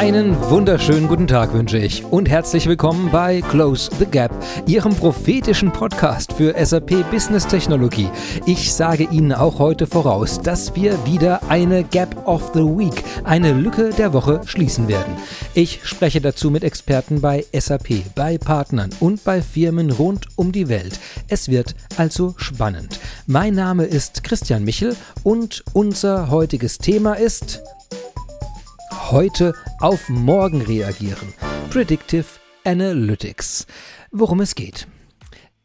Einen wunderschönen guten Tag wünsche ich und herzlich willkommen bei Close the Gap, Ihrem prophetischen Podcast für SAP Business Technologie. Ich sage Ihnen auch heute voraus, dass wir wieder eine Gap of the Week, eine Lücke der Woche schließen werden. Ich spreche dazu mit Experten bei SAP, bei Partnern und bei Firmen rund um die Welt. Es wird also spannend. Mein Name ist Christian Michel und unser heutiges Thema ist heute auf morgen reagieren. Predictive Analytics. Worum es geht.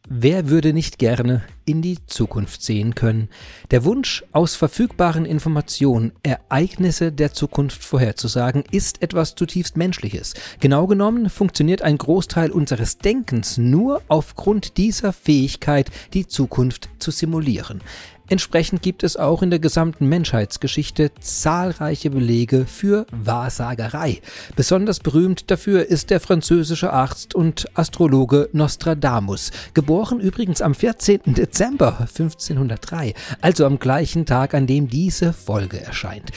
Wer würde nicht gerne in die Zukunft sehen können? Der Wunsch, aus verfügbaren Informationen Ereignisse der Zukunft vorherzusagen, ist etwas zutiefst Menschliches. Genau genommen funktioniert ein Großteil unseres Denkens nur aufgrund dieser Fähigkeit, die Zukunft zu simulieren. Entsprechend gibt es auch in der gesamten Menschheitsgeschichte zahlreiche Belege für Wahrsagerei. Besonders berühmt dafür ist der französische Arzt und Astrologe Nostradamus, geboren übrigens am 14. Dezember 1503, also am gleichen Tag, an dem diese Folge erscheint.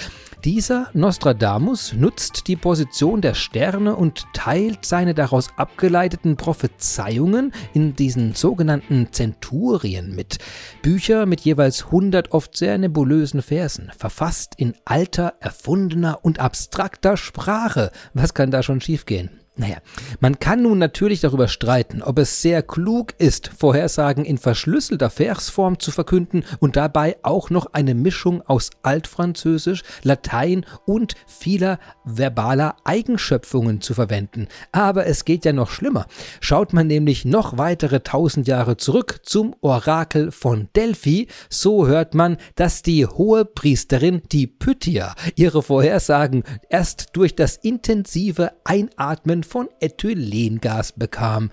Dieser Nostradamus nutzt die Position der Sterne und teilt seine daraus abgeleiteten Prophezeiungen in diesen sogenannten Zenturien mit. Bücher mit jeweils 100 oft sehr nebulösen Versen, verfasst in alter, erfundener und abstrakter Sprache. Was kann da schon schiefgehen? Naja, man kann nun natürlich darüber streiten, ob es sehr klug ist, Vorhersagen in verschlüsselter Versform zu verkünden und dabei auch noch eine Mischung aus Altfranzösisch, Latein und vieler verbaler Eigenschöpfungen zu verwenden. Aber es geht ja noch schlimmer. Schaut man nämlich noch weitere tausend Jahre zurück zum Orakel von Delphi, so hört man, dass die hohe Priesterin, die Pythia, ihre Vorhersagen erst durch das intensive Einatmen von Ethylengas bekam.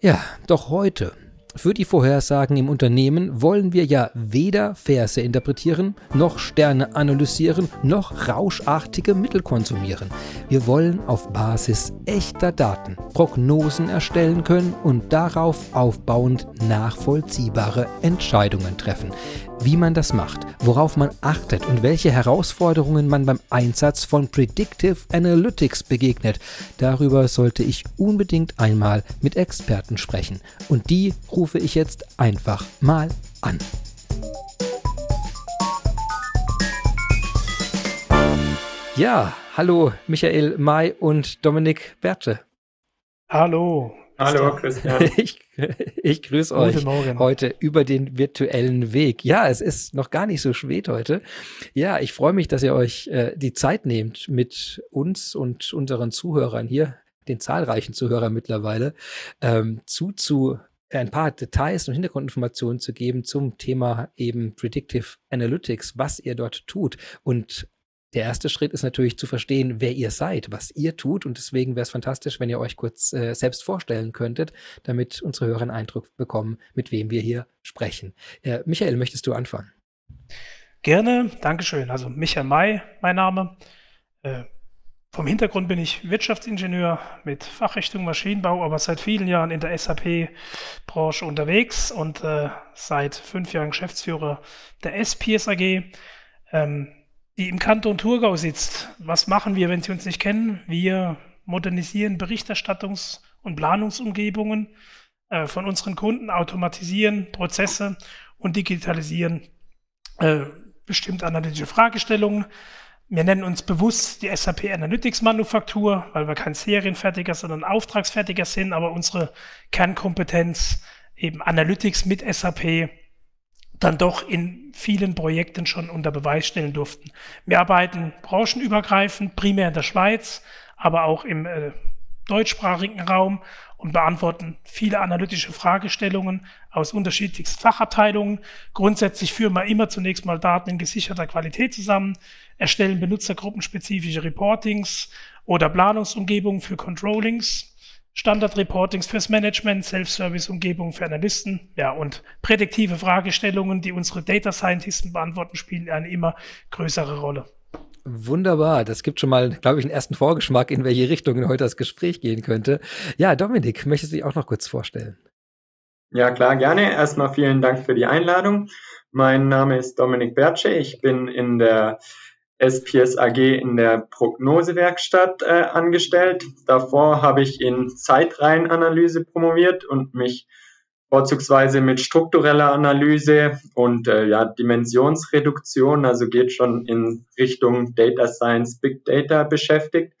Ja, doch heute, für die Vorhersagen im Unternehmen wollen wir ja weder Verse interpretieren, noch Sterne analysieren, noch rauschartige Mittel konsumieren. Wir wollen auf Basis echter Daten Prognosen erstellen können und darauf aufbauend nachvollziehbare Entscheidungen treffen wie man das macht, worauf man achtet und welche Herausforderungen man beim Einsatz von Predictive Analytics begegnet. Darüber sollte ich unbedingt einmal mit Experten sprechen. Und die rufe ich jetzt einfach mal an. Ja, hallo Michael May und Dominik Berthe. Hallo, Hallo Christian. Ich, ich grüße euch heute über den virtuellen Weg. Ja, es ist noch gar nicht so spät heute. Ja, ich freue mich, dass ihr euch äh, die Zeit nehmt, mit uns und unseren Zuhörern hier, den zahlreichen Zuhörern mittlerweile, ähm, zu, zu ein paar Details und Hintergrundinformationen zu geben zum Thema eben Predictive Analytics, was ihr dort tut und der erste Schritt ist natürlich zu verstehen, wer ihr seid, was ihr tut. Und deswegen wäre es fantastisch, wenn ihr euch kurz äh, selbst vorstellen könntet, damit unsere Hörer einen Eindruck bekommen, mit wem wir hier sprechen. Äh, Michael, möchtest du anfangen? Gerne, Dankeschön. Also Michael May, mein Name. Äh, vom Hintergrund bin ich Wirtschaftsingenieur mit Fachrichtung Maschinenbau, aber seit vielen Jahren in der SAP-Branche unterwegs und äh, seit fünf Jahren Geschäftsführer der SPS AG. Ähm, die im Kanton Thurgau sitzt. Was machen wir, wenn Sie uns nicht kennen? Wir modernisieren Berichterstattungs- und Planungsumgebungen äh, von unseren Kunden, automatisieren Prozesse und digitalisieren äh, bestimmte analytische Fragestellungen. Wir nennen uns bewusst die SAP Analytics Manufaktur, weil wir kein Serienfertiger, sondern Auftragsfertiger sind, aber unsere Kernkompetenz eben Analytics mit SAP dann doch in vielen Projekten schon unter Beweis stellen durften. Wir arbeiten branchenübergreifend, primär in der Schweiz, aber auch im äh, deutschsprachigen Raum und beantworten viele analytische Fragestellungen aus unterschiedlichsten Fachabteilungen. Grundsätzlich führen wir immer zunächst mal Daten in gesicherter Qualität zusammen, erstellen benutzergruppenspezifische Reportings oder Planungsumgebungen für Controllings Standard-Reportings fürs Management, Self-Service-Umgebungen für Analysten, ja, und prädiktive Fragestellungen, die unsere Data Scientisten beantworten, spielen eine immer größere Rolle. Wunderbar. Das gibt schon mal, glaube ich, einen ersten Vorgeschmack, in welche Richtung heute das Gespräch gehen könnte. Ja, Dominik, möchtest du dich auch noch kurz vorstellen? Ja, klar, gerne. Erstmal vielen Dank für die Einladung. Mein Name ist Dominik Bertsche. Ich bin in der SPS AG in der Prognosewerkstatt äh, angestellt. Davor habe ich in Zeitreihenanalyse promoviert und mich vorzugsweise mit struktureller Analyse und äh, ja, Dimensionsreduktion, also geht schon in Richtung Data Science, Big Data beschäftigt.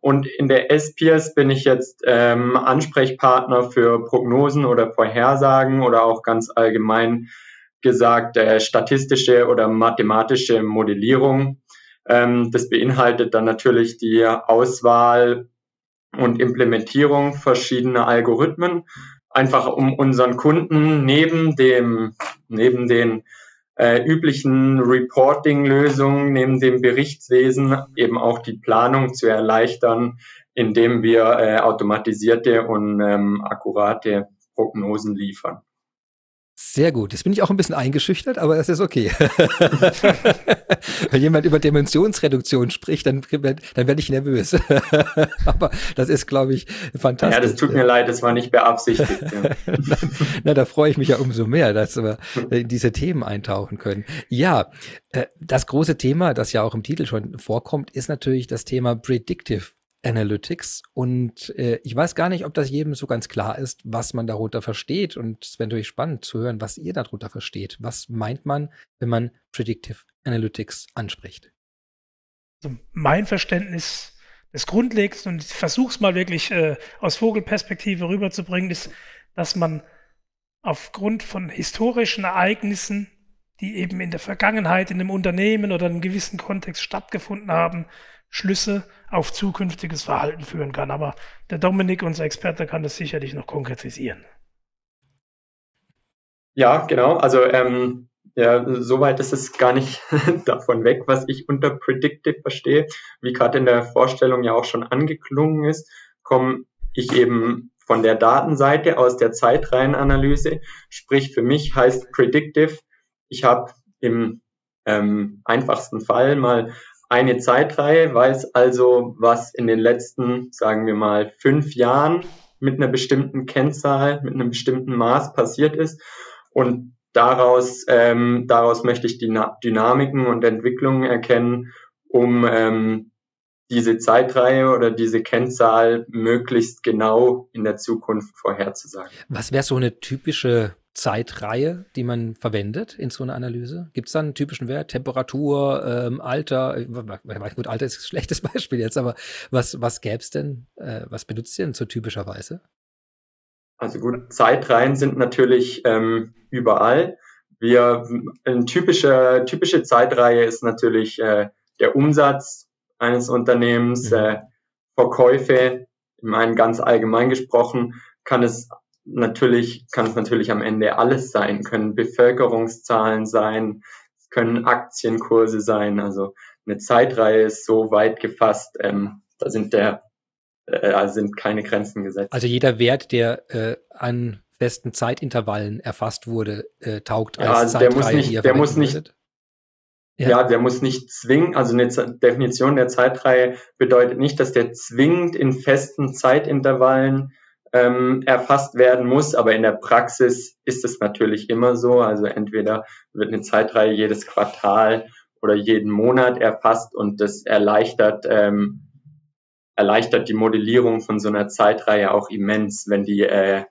Und in der SPS bin ich jetzt ähm, Ansprechpartner für Prognosen oder Vorhersagen oder auch ganz allgemein gesagt äh, statistische oder mathematische Modellierung. Ähm, das beinhaltet dann natürlich die Auswahl und Implementierung verschiedener Algorithmen, einfach um unseren Kunden neben dem, neben den äh, üblichen Reporting-Lösungen, neben dem Berichtswesen eben auch die Planung zu erleichtern, indem wir äh, automatisierte und ähm, akkurate Prognosen liefern. Sehr gut. Jetzt bin ich auch ein bisschen eingeschüchtert, aber das ist okay. Wenn jemand über Dimensionsreduktion spricht, dann, dann werde ich nervös. aber das ist, glaube ich, fantastisch. Ja, das tut mir leid, das war nicht beabsichtigt. Ja. Na, da freue ich mich ja umso mehr, dass wir in diese Themen eintauchen können. Ja, äh, das große Thema, das ja auch im Titel schon vorkommt, ist natürlich das Thema Predictive Analytics. Und äh, ich weiß gar nicht, ob das jedem so ganz klar ist, was man darunter versteht. Und es wäre natürlich spannend zu hören, was ihr darunter versteht. Was meint man, wenn man Predictive Analytics anspricht? Also mein Verständnis des Grundlegs, und ich versuche es mal wirklich äh, aus Vogelperspektive rüberzubringen, ist, dass man aufgrund von historischen Ereignissen, die eben in der Vergangenheit in einem Unternehmen oder in einem gewissen Kontext stattgefunden haben, Schlüsse auf zukünftiges Verhalten führen kann. Aber der Dominik, unser Experte, kann das sicherlich noch konkretisieren. Ja, genau. Also ähm, ja, soweit ist es gar nicht davon weg, was ich unter Predictive verstehe. Wie gerade in der Vorstellung ja auch schon angeklungen ist, komme ich eben von der Datenseite aus der Zeitreihenanalyse. Sprich, für mich heißt Predictive, ich habe im ähm, einfachsten Fall mal eine Zeitreihe, weiß also, was in den letzten, sagen wir mal, fünf Jahren mit einer bestimmten Kennzahl, mit einem bestimmten Maß passiert ist. Und daraus, ähm, daraus möchte ich die Dynamiken und Entwicklungen erkennen, um ähm, diese Zeitreihe oder diese Kennzahl möglichst genau in der Zukunft vorherzusagen. Was wäre so eine typische Zeitreihe, die man verwendet in so einer Analyse? Gibt es da einen typischen Wert? Temperatur, ähm, Alter? Gut, Alter ist ein schlechtes Beispiel jetzt, aber was, was gäbe es denn? Äh, was benutzt ihr denn so typischerweise? Also gut, Zeitreihen sind natürlich ähm, überall. Wir, eine typische, typische Zeitreihe ist natürlich äh, der Umsatz eines Unternehmens, mhm. äh, Verkäufe. Ich meine, ganz allgemein gesprochen kann es natürlich kann es natürlich am Ende alles sein, können Bevölkerungszahlen sein, können Aktienkurse sein, also eine Zeitreihe ist so weit gefasst, ähm, da sind der äh, sind keine Grenzen gesetzt. Also jeder Wert, der äh, an festen Zeitintervallen erfasst wurde, äh, taugt als ja, also Zeitreihe, der muss nicht, der muss nicht ja. ja. der muss nicht zwingen, also eine Definition der Zeitreihe bedeutet nicht, dass der zwingend in festen Zeitintervallen ähm, erfasst werden muss. Aber in der Praxis ist es natürlich immer so. Also entweder wird eine Zeitreihe jedes Quartal oder jeden Monat erfasst und das erleichtert, ähm, erleichtert die Modellierung von so einer Zeitreihe auch immens, wenn die äh,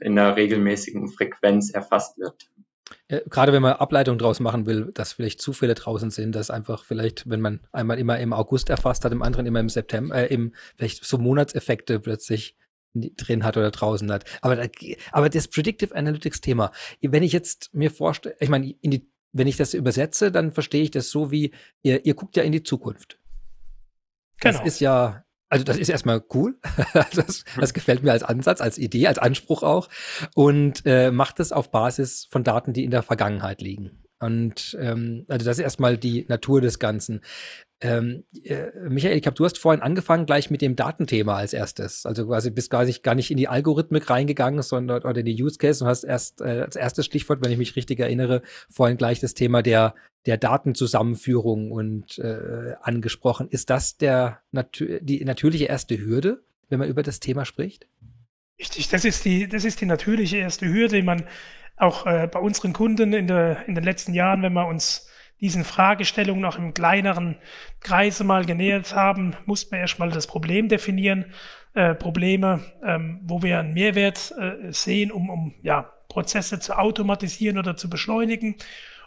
in einer regelmäßigen Frequenz erfasst wird. Äh, gerade wenn man Ableitung draus machen will, dass vielleicht Zufälle draußen sind, dass einfach vielleicht, wenn man einmal immer im August erfasst hat, im anderen immer im September, äh, im, vielleicht so Monatseffekte plötzlich drin hat oder draußen hat. Aber, da, aber das Predictive Analytics Thema, wenn ich jetzt mir vorstelle, ich meine, die, wenn ich das übersetze, dann verstehe ich das so wie, ihr, ihr guckt ja in die Zukunft. Das genau. ist ja, also das ist erstmal cool. das, das gefällt mir als Ansatz, als Idee, als Anspruch auch. Und äh, macht es auf Basis von Daten, die in der Vergangenheit liegen. Und ähm, also das ist erstmal die Natur des Ganzen. Ähm, äh, Michael, ich glaube, du hast vorhin angefangen gleich mit dem Datenthema als erstes. Also quasi bist quasi gar nicht in die Algorithmik reingegangen, sondern oder in die Use Case und hast erst äh, als erstes Stichwort, wenn ich mich richtig erinnere, vorhin gleich das Thema der der Datenzusammenführung und äh, angesprochen. Ist das der natür die natürliche erste Hürde, wenn man über das Thema spricht? Richtig, das ist die das ist die natürliche erste Hürde, man auch äh, bei unseren Kunden in, der, in den letzten Jahren, wenn wir uns diesen Fragestellungen noch im kleineren Kreise mal genähert haben, mussten wir erstmal das Problem definieren. Äh, Probleme, ähm, wo wir einen Mehrwert äh, sehen, um, um ja, Prozesse zu automatisieren oder zu beschleunigen.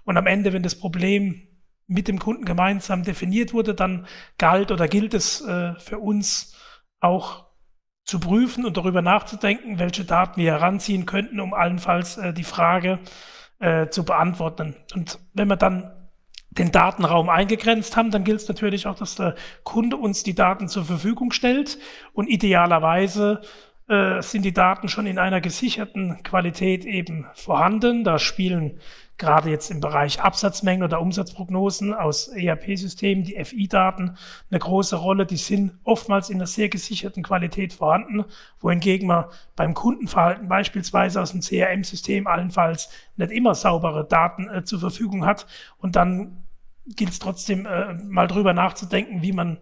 Und am Ende, wenn das Problem mit dem Kunden gemeinsam definiert wurde, dann galt oder gilt es äh, für uns auch zu prüfen und darüber nachzudenken, welche Daten wir heranziehen könnten, um allenfalls äh, die Frage äh, zu beantworten. Und wenn wir dann den Datenraum eingegrenzt haben, dann gilt es natürlich auch, dass der Kunde uns die Daten zur Verfügung stellt und idealerweise äh, sind die Daten schon in einer gesicherten Qualität eben vorhanden. Da spielen gerade jetzt im Bereich Absatzmengen oder Umsatzprognosen aus ERP-Systemen die FI-Daten eine große Rolle. Die sind oftmals in einer sehr gesicherten Qualität vorhanden, wohingegen man beim Kundenverhalten beispielsweise aus dem CRM-System allenfalls nicht immer saubere Daten äh, zur Verfügung hat. Und dann gilt es trotzdem äh, mal drüber nachzudenken, wie man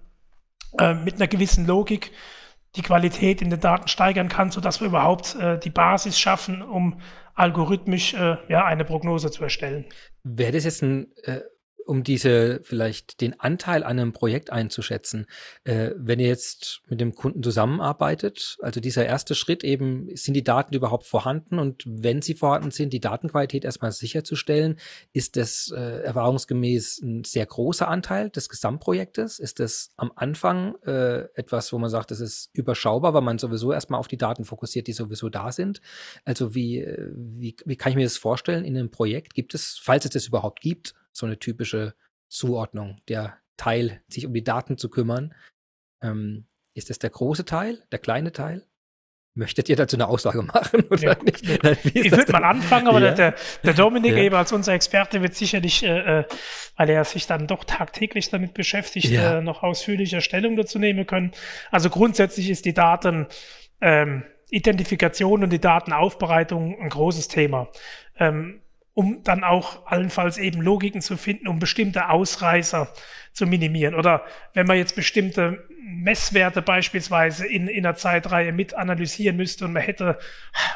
äh, mit einer gewissen Logik die Qualität in den Daten steigern kann, sodass wir überhaupt äh, die Basis schaffen, um algorithmisch äh, ja, eine Prognose zu erstellen. Wäre das jetzt ein äh, um diese vielleicht den Anteil an einem Projekt einzuschätzen. Äh, wenn ihr jetzt mit dem Kunden zusammenarbeitet, also dieser erste Schritt eben, sind die Daten überhaupt vorhanden und wenn sie vorhanden sind, die Datenqualität erstmal sicherzustellen, ist das äh, erfahrungsgemäß ein sehr großer Anteil des Gesamtprojektes? Ist das am Anfang äh, etwas, wo man sagt, das ist überschaubar, weil man sowieso erstmal auf die Daten fokussiert, die sowieso da sind? Also wie, äh, wie, wie kann ich mir das vorstellen in einem Projekt? Gibt es, falls es das überhaupt gibt, so eine typische Zuordnung. Der Teil, sich um die Daten zu kümmern. Ähm, ist das der große Teil, der kleine Teil? Möchtet ihr dazu eine Aussage machen? Oder ja, nicht? Ich würde mal anfangen, aber ja. der, der Dominik ja. eben als unser Experte wird sicherlich, äh, äh, weil er sich dann doch tagtäglich damit beschäftigt, äh, noch ausführlicher Stellung dazu nehmen können. Also grundsätzlich ist die Daten ähm, Identifikation und die Datenaufbereitung ein großes Thema. Ähm, um dann auch allenfalls eben Logiken zu finden, um bestimmte Ausreißer zu minimieren. Oder wenn man jetzt bestimmte Messwerte beispielsweise in, in einer Zeitreihe mit analysieren müsste und man hätte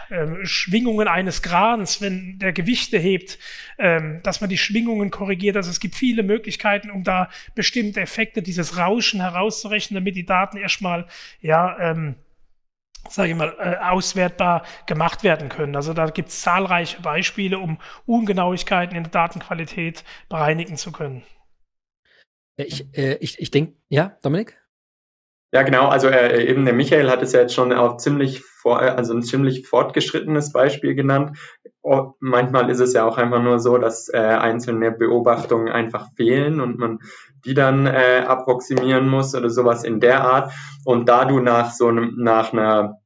äh, Schwingungen eines Grans, wenn der Gewichte hebt, ähm, dass man die Schwingungen korrigiert. Also es gibt viele Möglichkeiten, um da bestimmte Effekte, dieses Rauschen herauszurechnen, damit die Daten erstmal ja ähm, sage ich mal, äh, auswertbar gemacht werden können. Also da gibt es zahlreiche Beispiele, um Ungenauigkeiten in der Datenqualität bereinigen zu können. Ich, äh, ich, ich denke, ja, Dominik? Ja, genau. Also äh, eben der Michael hat es ja jetzt schon auch ziemlich vor, also ein ziemlich fortgeschrittenes Beispiel genannt. Oh, manchmal ist es ja auch einfach nur so, dass äh, einzelne Beobachtungen einfach fehlen und man die dann äh, approximieren muss oder sowas in der Art. Und da du nach so einem, nach einer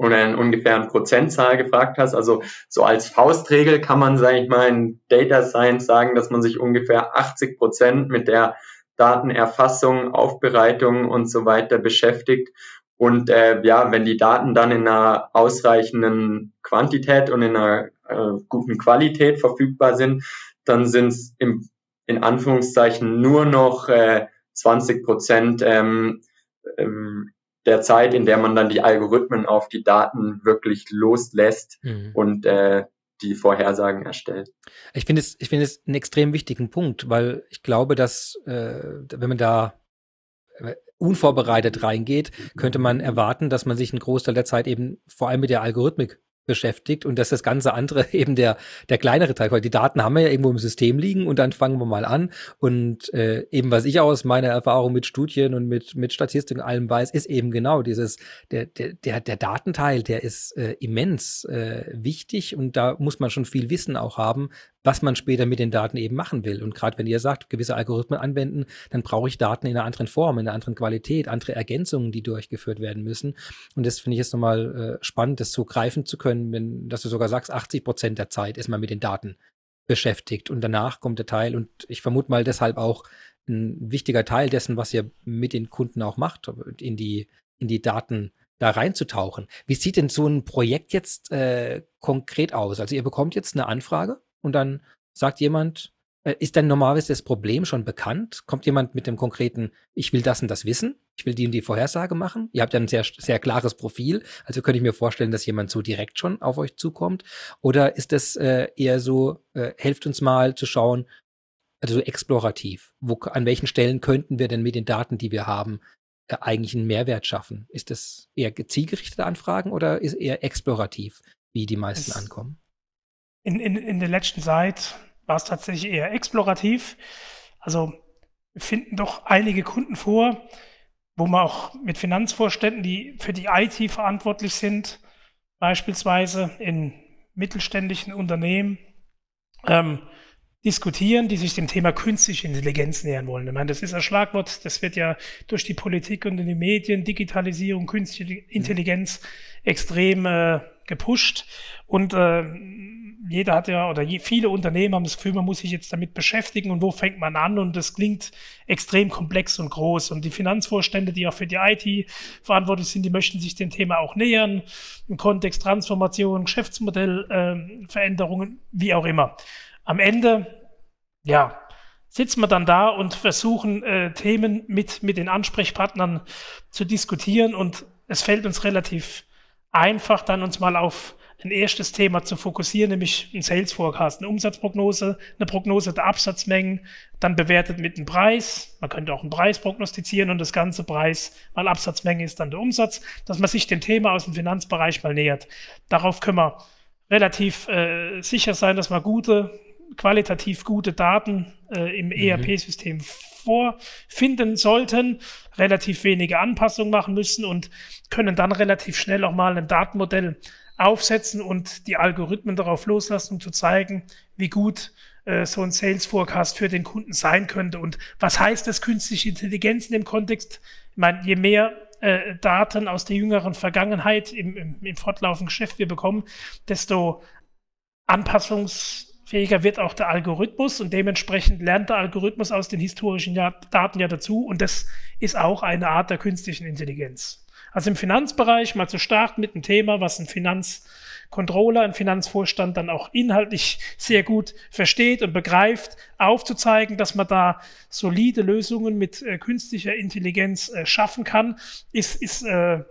oder einen ungefähren Prozentzahl gefragt hast. Also so als Faustregel kann man, sage ich mal, in Data Science sagen, dass man sich ungefähr 80 Prozent mit der Datenerfassung, Aufbereitung und so weiter beschäftigt. Und äh, ja, wenn die Daten dann in einer ausreichenden Quantität und in einer äh, guten Qualität verfügbar sind, dann sind es im in Anführungszeichen nur noch äh, 20 Prozent ähm, ähm, der Zeit, in der man dann die Algorithmen auf die Daten wirklich loslässt mhm. und äh, die Vorhersagen erstellt. Ich finde es, ich finde es einen extrem wichtigen Punkt, weil ich glaube, dass äh, wenn man da äh, unvorbereitet reingeht, könnte man erwarten, dass man sich einen Großteil der Zeit eben vor allem mit der Algorithmik beschäftigt und dass das ganze andere eben der, der kleinere Teil, weil die Daten haben wir ja irgendwo im System liegen und dann fangen wir mal an. Und äh, eben was ich aus meiner Erfahrung mit Studien und mit, mit Statistik und allem weiß, ist eben genau dieses, der, der, der, der Datenteil, der ist äh, immens äh, wichtig und da muss man schon viel Wissen auch haben, was man später mit den Daten eben machen will. Und gerade wenn ihr sagt, gewisse Algorithmen anwenden, dann brauche ich Daten in einer anderen Form, in einer anderen Qualität, andere Ergänzungen, die durchgeführt werden müssen. Und das finde ich jetzt nochmal äh, spannend, das so greifen zu können, wenn, dass du sogar sagst, 80 Prozent der Zeit ist man mit den Daten beschäftigt und danach kommt der Teil und ich vermute mal deshalb auch ein wichtiger Teil dessen, was ihr mit den Kunden auch macht, in die, in die Daten da reinzutauchen. Wie sieht denn so ein Projekt jetzt äh, konkret aus? Also ihr bekommt jetzt eine Anfrage und dann sagt jemand, äh, ist denn normalerweise das Problem schon bekannt? Kommt jemand mit dem konkreten, ich will das und das wissen, ich will die und die Vorhersage machen? Ihr habt ja ein sehr, sehr klares Profil, also könnte ich mir vorstellen, dass jemand so direkt schon auf euch zukommt. Oder ist das äh, eher so, äh, helft uns mal zu schauen, also explorativ. Wo, an welchen Stellen könnten wir denn mit den Daten, die wir haben, äh, eigentlich einen Mehrwert schaffen? Ist das eher zielgerichtete Anfragen oder ist eher explorativ, wie die meisten es ankommen? In, in, in der letzten Zeit war es tatsächlich eher explorativ. Also wir finden doch einige Kunden vor, wo man auch mit Finanzvorständen, die für die IT verantwortlich sind, beispielsweise in mittelständischen Unternehmen, ähm, diskutieren, die sich dem Thema künstliche Intelligenz nähern wollen. Ich meine, das ist ein Schlagwort, das wird ja durch die Politik und in den Medien, Digitalisierung, künstliche Intelligenz extrem äh, gepusht. Und äh, jeder hat ja, oder je, viele Unternehmen haben das Gefühl, man muss sich jetzt damit beschäftigen und wo fängt man an? Und das klingt extrem komplex und groß. Und die Finanzvorstände, die auch für die IT verantwortlich sind, die möchten sich dem Thema auch nähern, im Kontext Transformation, Geschäftsmodellveränderungen, äh, wie auch immer. Am Ende, ja, sitzen wir dann da und versuchen, äh, Themen mit, mit den Ansprechpartnern zu diskutieren und es fällt uns relativ einfach, dann uns mal auf ein erstes Thema zu fokussieren, nämlich ein Sales Forecast, eine Umsatzprognose, eine Prognose der Absatzmengen, dann bewertet mit einem Preis. Man könnte auch einen Preis prognostizieren und das ganze Preis mal Absatzmenge ist dann der Umsatz, dass man sich dem Thema aus dem Finanzbereich mal nähert. Darauf können wir relativ äh, sicher sein, dass wir gute, qualitativ gute Daten äh, im mhm. ERP-System vorfinden sollten, relativ wenige Anpassungen machen müssen und können dann relativ schnell auch mal ein Datenmodell aufsetzen und die Algorithmen darauf loslassen, um zu zeigen, wie gut äh, so ein Sales Forecast für den Kunden sein könnte. Und was heißt das künstliche Intelligenz in dem Kontext? Ich meine, je mehr äh, Daten aus der jüngeren Vergangenheit im, im, im fortlaufenden Geschäft wir bekommen, desto anpassungsfähiger wird auch der Algorithmus und dementsprechend lernt der Algorithmus aus den historischen Daten ja dazu und das ist auch eine Art der künstlichen Intelligenz. Also im Finanzbereich mal zu starten mit einem Thema, was ein Finanzcontroller, ein Finanzvorstand dann auch inhaltlich sehr gut versteht und begreift, aufzuzeigen, dass man da solide Lösungen mit äh, künstlicher Intelligenz äh, schaffen kann, ist, ist äh,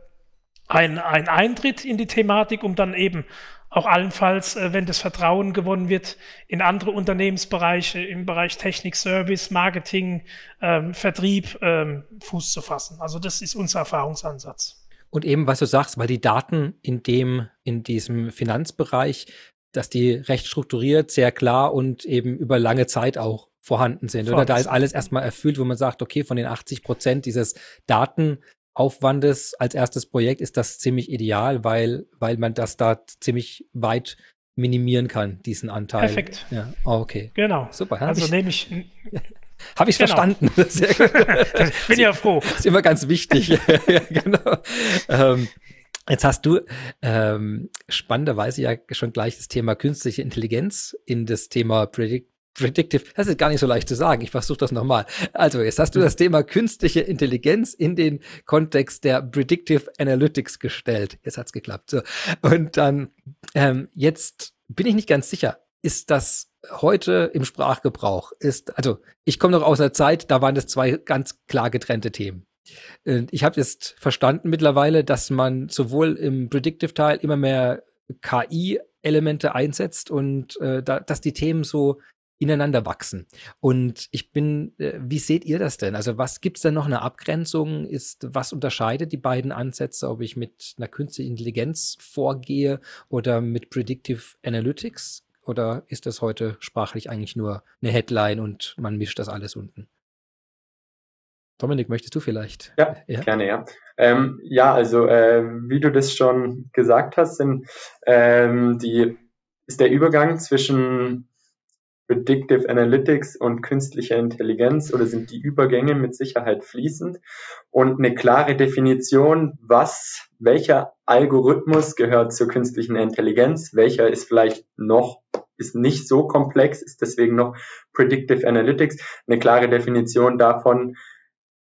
ein, ein Eintritt in die Thematik, um dann eben auch allenfalls, äh, wenn das Vertrauen gewonnen wird, in andere Unternehmensbereiche im Bereich Technik, Service, Marketing, ähm, Vertrieb ähm, Fuß zu fassen. Also das ist unser Erfahrungsansatz. Und eben, was du sagst, weil die Daten in dem, in diesem Finanzbereich, dass die recht strukturiert, sehr klar und eben über lange Zeit auch vorhanden sind. Oder da ist alles erstmal erfüllt, wo man sagt, okay, von den 80 Prozent dieses Daten Aufwandes als erstes Projekt ist das ziemlich ideal, weil, weil man das da ziemlich weit minimieren kann, diesen Anteil. Perfekt. Ja, oh, okay. Genau. Super. Also ich, nehme ich. Habe ich genau. verstanden. Bin ja froh. Das ist immer ganz wichtig. ja, genau. Ähm, Jetzt hast du ähm, spannenderweise ja schon gleich das Thema künstliche Intelligenz in das Thema Predict Predictive, das ist gar nicht so leicht zu sagen. Ich versuche das nochmal. Also, jetzt hast du das Thema künstliche Intelligenz in den Kontext der Predictive Analytics gestellt. Jetzt hat's geklappt. So. Und dann, ähm, jetzt bin ich nicht ganz sicher. Ist das heute im Sprachgebrauch? Ist, also, ich komme noch aus einer Zeit, da waren das zwei ganz klar getrennte Themen. Und ich habe jetzt verstanden mittlerweile, dass man sowohl im Predictive-Teil immer mehr KI-Elemente einsetzt und äh, da, dass die Themen so ineinander wachsen. Und ich bin, äh, wie seht ihr das denn? Also was gibt es denn noch eine Abgrenzung? Ist, was unterscheidet die beiden Ansätze, ob ich mit einer künstlichen Intelligenz vorgehe oder mit Predictive Analytics? Oder ist das heute sprachlich eigentlich nur eine Headline und man mischt das alles unten? Dominik, möchtest du vielleicht? Ja, ja? gerne, ja. Ähm, ja, also äh, wie du das schon gesagt hast, sind, ähm, die, ist der Übergang zwischen Predictive Analytics und künstlicher Intelligenz oder sind die Übergänge mit Sicherheit fließend und eine klare Definition, was, welcher Algorithmus gehört zur künstlichen Intelligenz, welcher ist vielleicht noch, ist nicht so komplex, ist deswegen noch Predictive Analytics. Eine klare Definition davon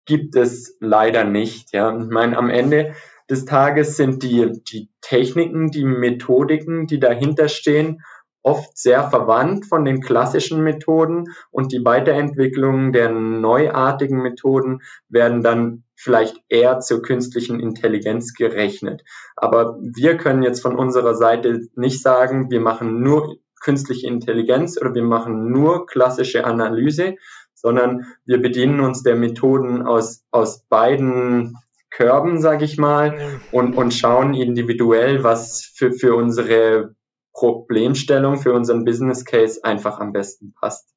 gibt es leider nicht. Ja, ich meine, am Ende des Tages sind die, die Techniken, die Methodiken, die dahinter stehen, oft sehr verwandt von den klassischen Methoden und die Weiterentwicklung der neuartigen Methoden werden dann vielleicht eher zur künstlichen Intelligenz gerechnet. Aber wir können jetzt von unserer Seite nicht sagen, wir machen nur künstliche Intelligenz oder wir machen nur klassische Analyse, sondern wir bedienen uns der Methoden aus, aus beiden Körben, sage ich mal, und, und schauen individuell, was für, für unsere Problemstellung, für unseren Business Case einfach am besten passt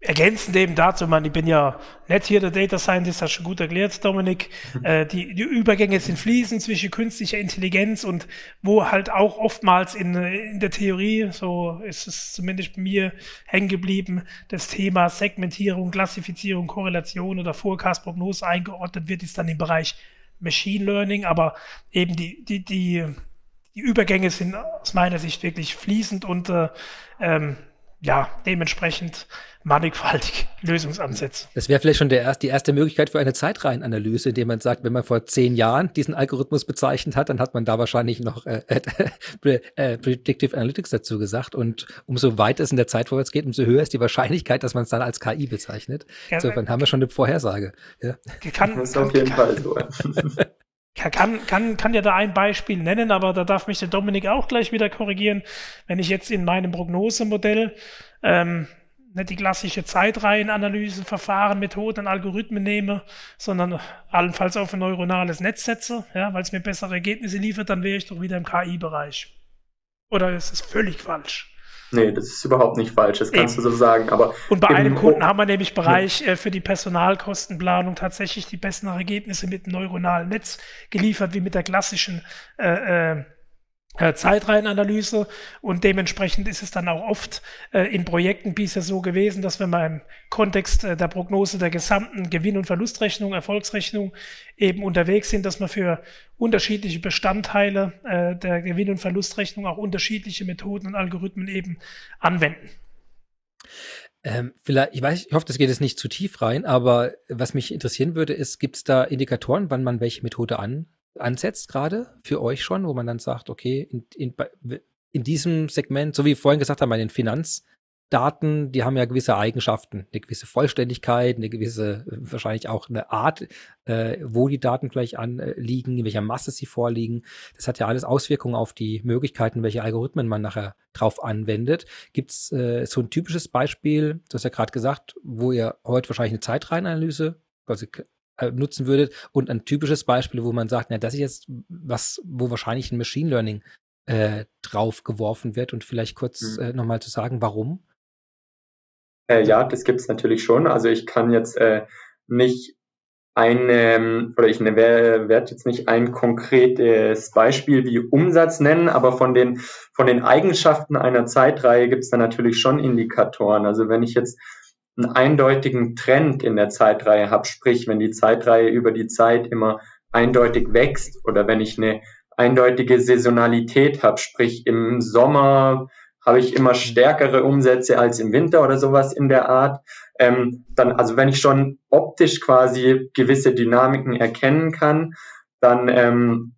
ergänzend eben dazu, man, ich bin ja nicht hier der Data Scientist, hast schon gut erklärt, Dominik. Mhm. Äh, die, die Übergänge sind fließend zwischen künstlicher Intelligenz und wo halt auch oftmals in, in der Theorie, so ist es zumindest bei mir hängen geblieben, das Thema Segmentierung, Klassifizierung, Korrelation oder Forecast-Prognose eingeordnet wird, ist dann im Bereich Machine Learning, aber eben die, die, die, die Übergänge sind aus meiner Sicht wirklich fließend und äh, ähm, ja, dementsprechend mannigfaltig Lösungsansätze. Das wäre vielleicht schon der erst, die erste Möglichkeit für eine Zeitreihenanalyse, indem man sagt, wenn man vor zehn Jahren diesen Algorithmus bezeichnet hat, dann hat man da wahrscheinlich noch äh, äh, Predictive Analytics dazu gesagt. Und umso weiter es in der Zeit vorwärts geht, umso höher ist die Wahrscheinlichkeit, dass man es dann als KI bezeichnet. Ja, Insofern haben wir schon eine Vorhersage. Ja. Kann, das ist auf jeden Fall so. kann, kann, kann ja da ein Beispiel nennen, aber da darf mich der Dominik auch gleich wieder korrigieren. Wenn ich jetzt in meinem Prognosemodell ähm, nicht die klassische Zeitreihenanalyse, Methoden, Algorithmen nehme, sondern allenfalls auf ein neuronales Netz setze, ja, weil es mir bessere Ergebnisse liefert, dann wäre ich doch wieder im KI-Bereich. Oder ist es völlig falsch? Nee, das ist überhaupt nicht falsch, das kannst Eben. du so sagen. Aber und bei einem Kunden haben wir nämlich Bereich äh, für die Personalkostenplanung tatsächlich die besten Ergebnisse mit einem neuronalen Netz geliefert, wie mit der klassischen äh, äh, Zeitreihenanalyse und dementsprechend ist es dann auch oft äh, in Projekten bisher so gewesen, dass wenn man im Kontext äh, der Prognose der gesamten Gewinn- und Verlustrechnung, Erfolgsrechnung eben unterwegs sind, dass man für unterschiedliche Bestandteile äh, der Gewinn- und Verlustrechnung auch unterschiedliche Methoden und Algorithmen eben anwenden. Ähm, vielleicht, ich weiß, ich hoffe, das geht jetzt nicht zu tief rein, aber was mich interessieren würde, ist, gibt es da Indikatoren, wann man welche Methode an ansetzt gerade für euch schon, wo man dann sagt, okay, in, in, in diesem Segment, so wie vorhin gesagt haben, bei den Finanzdaten, die haben ja gewisse Eigenschaften, eine gewisse Vollständigkeit, eine gewisse, wahrscheinlich auch eine Art, äh, wo die Daten vielleicht anliegen, in welcher Masse sie vorliegen. Das hat ja alles Auswirkungen auf die Möglichkeiten, welche Algorithmen man nachher drauf anwendet. Gibt es äh, so ein typisches Beispiel, du hast ja gerade gesagt, wo ihr heute wahrscheinlich eine Zeitreihenanalyse äh, nutzen würdet. Und ein typisches Beispiel, wo man sagt, na, das ist jetzt was, wo wahrscheinlich ein Machine Learning äh, drauf geworfen wird und vielleicht kurz mhm. äh, nochmal zu sagen, warum? Äh, ja, das gibt es natürlich schon. Also ich kann jetzt äh, nicht ein, ähm, oder ich ne, werde jetzt nicht ein konkretes Beispiel wie Umsatz nennen, aber von den, von den Eigenschaften einer Zeitreihe gibt es da natürlich schon Indikatoren. Also wenn ich jetzt einen eindeutigen Trend in der Zeitreihe habe, sprich, wenn die Zeitreihe über die Zeit immer eindeutig wächst oder wenn ich eine eindeutige Saisonalität habe, sprich im Sommer habe ich immer stärkere Umsätze als im Winter oder sowas in der Art. Ähm, dann, also wenn ich schon optisch quasi gewisse Dynamiken erkennen kann, dann ähm,